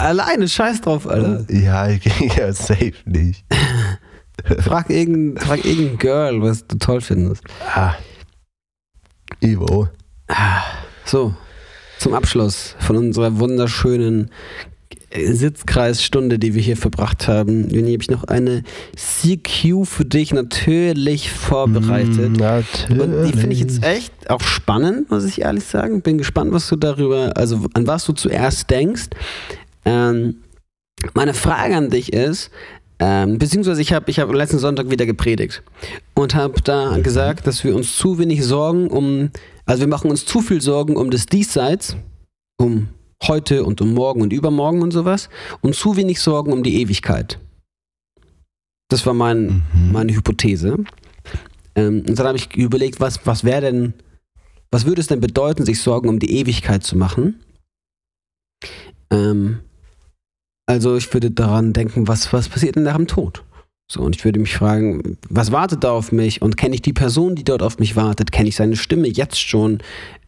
Alleine, scheiß drauf, Alter. Ja, ich ja, safe nicht. Frag irgendein, frag irgendein Girl, was du toll findest. Ah. Ivo. So, zum Abschluss von unserer wunderschönen Sitzkreisstunde, die wir hier verbracht haben. Juni, habe ich noch eine CQ für dich natürlich vorbereitet. Mm, Natürlich. Und die finde ich jetzt echt auch spannend, muss ich ehrlich sagen. Bin gespannt, was du darüber, also an was du zuerst denkst. Ähm, meine Frage an dich ist, ähm, beziehungsweise ich habe ich hab letzten Sonntag wieder gepredigt und habe da gesagt, dass wir uns zu wenig Sorgen um, also wir machen uns zu viel Sorgen um das Diesseits, um heute und um morgen und übermorgen und sowas und zu wenig Sorgen um die Ewigkeit. Das war mein, Mhm. meine Hypothese. Ähm, und dann habe ich überlegt, was, was wäre denn, was würde es denn bedeuten, sich Sorgen um die Ewigkeit zu machen? Ähm, also ich würde daran denken, was, was passiert denn nach dem Tod? So, und ich würde mich fragen, was wartet da auf mich? Und kenne ich die Person, die dort auf mich wartet? Kenne ich seine Stimme jetzt schon?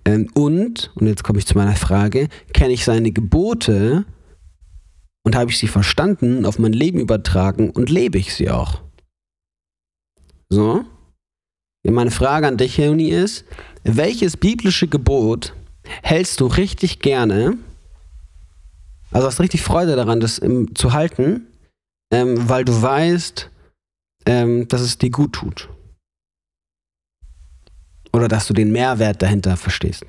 Ähm, und, und jetzt komme ich zu meiner Frage, kenne ich seine Gebote und habe ich sie verstanden, auf mein Leben übertragen und lebe ich sie auch? So. Meine Frage an dich, Leonie, ist, welches biblische Gebot hältst du richtig gerne? Also hast richtig Freude daran, das ähm, zu halten, ähm, weil du weißt, dass es dir gut tut. Oder dass du den Mehrwert dahinter verstehst.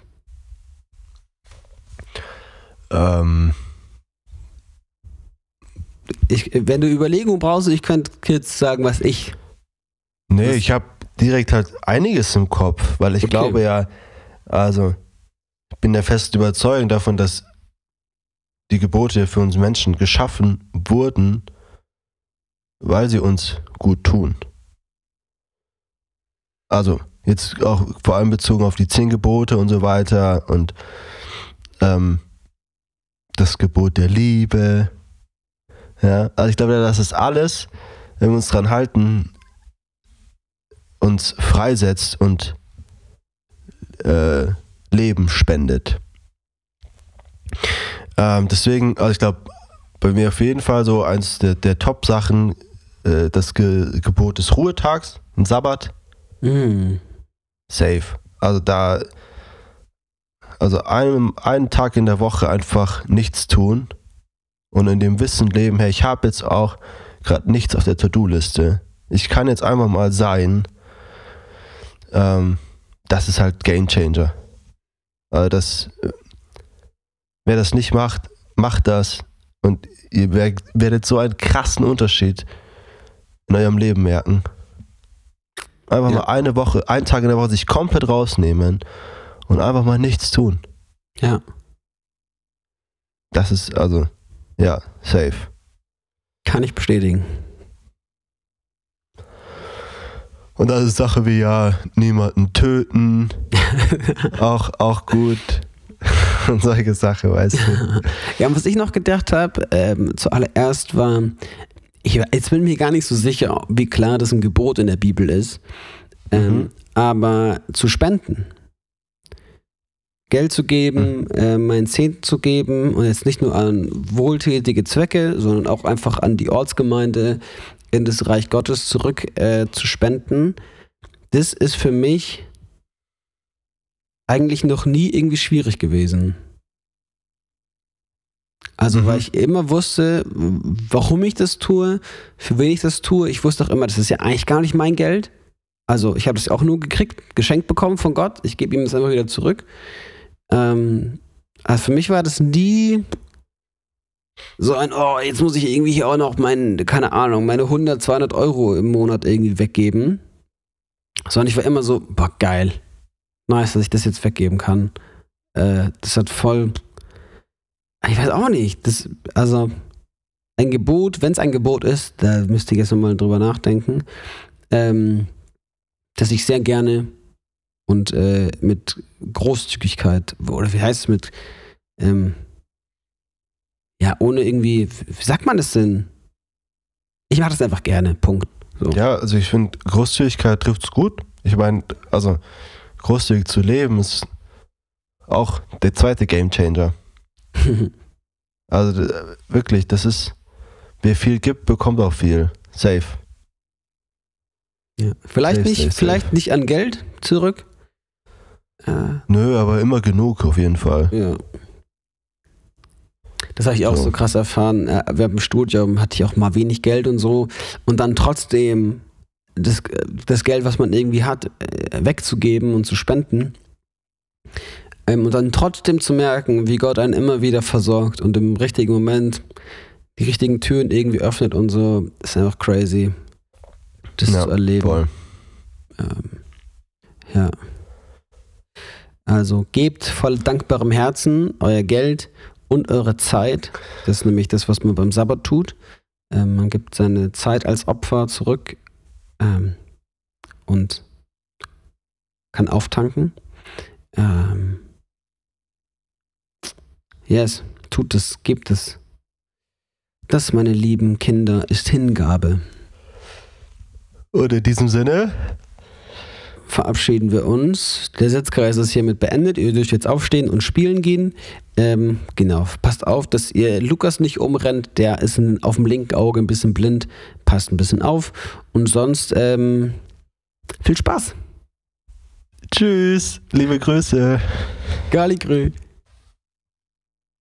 Ähm, Ich, wenn du Überlegung brauchst, ich könnte jetzt sagen, was ich. nee, Was- ich habe direkt halt einiges im Kopf, weil ich Okay. glaube ja, also ich bin der festen Überzeugung davon, dass die Gebote für uns Menschen geschaffen wurden, weil sie uns gut tun. Also jetzt auch vor allem bezogen auf die zehn Gebote und so weiter und ähm, das Gebot der Liebe. Ja, also ich glaube, das ist alles, wenn wir uns dran halten, uns freisetzt und äh, Leben spendet. Ähm, deswegen, also ich glaube, bei mir auf jeden Fall so eins der, der Top-Sachen, äh, das Ge Gebot des Ruhetags, ein Sabbat, Hm. Safe. Also da, also einen, einen Tag in der Woche einfach nichts tun und in dem Wissen leben, hey, ich habe jetzt auch gerade nichts auf der To-Do-Liste. Ich kann jetzt einfach mal sein. Ähm, das ist halt Game Changer. Also das, äh, wer das nicht macht, macht das und ihr wer- werdet so einen krassen Unterschied in eurem Leben merken. Einfach Ja. mal eine Woche, einen Tag in der Woche sich komplett rausnehmen und einfach mal nichts tun. Ja. Das ist also, ja, safe. Kann ich bestätigen. Und das ist Sache wie ja, niemanden töten, auch, auch gut. Und solche Sachen, weißt du. ja, und was ich noch gedacht habe, ähm, zuallererst war, ich jetzt bin mir gar nicht so sicher, wie klar das ein Gebot in der Bibel ist, ähm, Mhm. aber zu spenden. Geld zu geben, äh, mein Zehnten zu geben und jetzt nicht nur an wohltätige Zwecke, sondern auch einfach an die Ortsgemeinde in das Reich Gottes zurück äh, zu spenden, das ist für mich eigentlich noch nie irgendwie schwierig gewesen. Also, Mhm. weil ich immer wusste, warum ich das tue, für wen ich das tue. Ich wusste auch immer, das ist ja eigentlich gar nicht mein Geld. Also, ich habe das auch nur gekriegt, geschenkt bekommen von Gott. Ich gebe ihm das einfach wieder zurück. Ähm, also für mich war das nie so ein, oh, jetzt muss ich irgendwie hier auch noch mein, keine Ahnung, meine 100, 200 Euro im Monat irgendwie weggeben. Sondern ich war immer so, boah, geil. Nice, dass ich das jetzt weggeben kann. Äh, das hat voll, ich weiß auch nicht, das, also ein Gebot, wenn es ein Gebot ist, da müsste ich jetzt nochmal drüber nachdenken, ähm, dass ich sehr gerne und äh, mit Großzügigkeit, oder wie heißt es mit, ähm, ja, ohne irgendwie, wie sagt man das denn? Ich mache das einfach gerne, Punkt. So. Ja, also ich finde, Großzügigkeit trifft es gut. Ich meine, also großzügig zu leben ist auch der zweite Game Changer. Also wirklich, das ist, wer viel gibt, bekommt auch viel. Safe. ja. Vielleicht Safe, nicht, safe, safe. vielleicht nicht an Geld zurück. Äh, Nö, aber immer genug auf jeden Fall. Ja. Das habe ich auch so. So. krass erfahren. Äh, Während dem Studium hatte ich auch mal wenig Geld und so. Und dann trotzdem das, das Geld, was man irgendwie hat, äh, wegzugeben und zu spenden. Ähm, und dann trotzdem zu merken, wie Gott einen immer wieder versorgt und im richtigen Moment die richtigen Türen irgendwie öffnet und so. ist einfach crazy, das Ja, zu erleben. Ähm, ja. Also gebt voll dankbarem Herzen euer Geld und eure Zeit. Das ist nämlich das, was man beim Sabbat tut. Ähm, man gibt seine Zeit als Opfer zurück ähm, und kann auftanken. Ähm, yes, tut es, gebt es. Das, meine lieben Kinder, ist Hingabe. Und in diesem Sinne, verabschieden wir uns. Der Sitzkreis ist hiermit beendet. Ihr dürft jetzt aufstehen und spielen gehen. Ähm, genau, passt auf, dass ihr Lukas nicht umrennt. Der ist auf dem linken Auge ein bisschen blind. Passt ein bisschen auf. Und sonst ähm, viel Spaß. tschüss, liebe Grüße. Galigrü.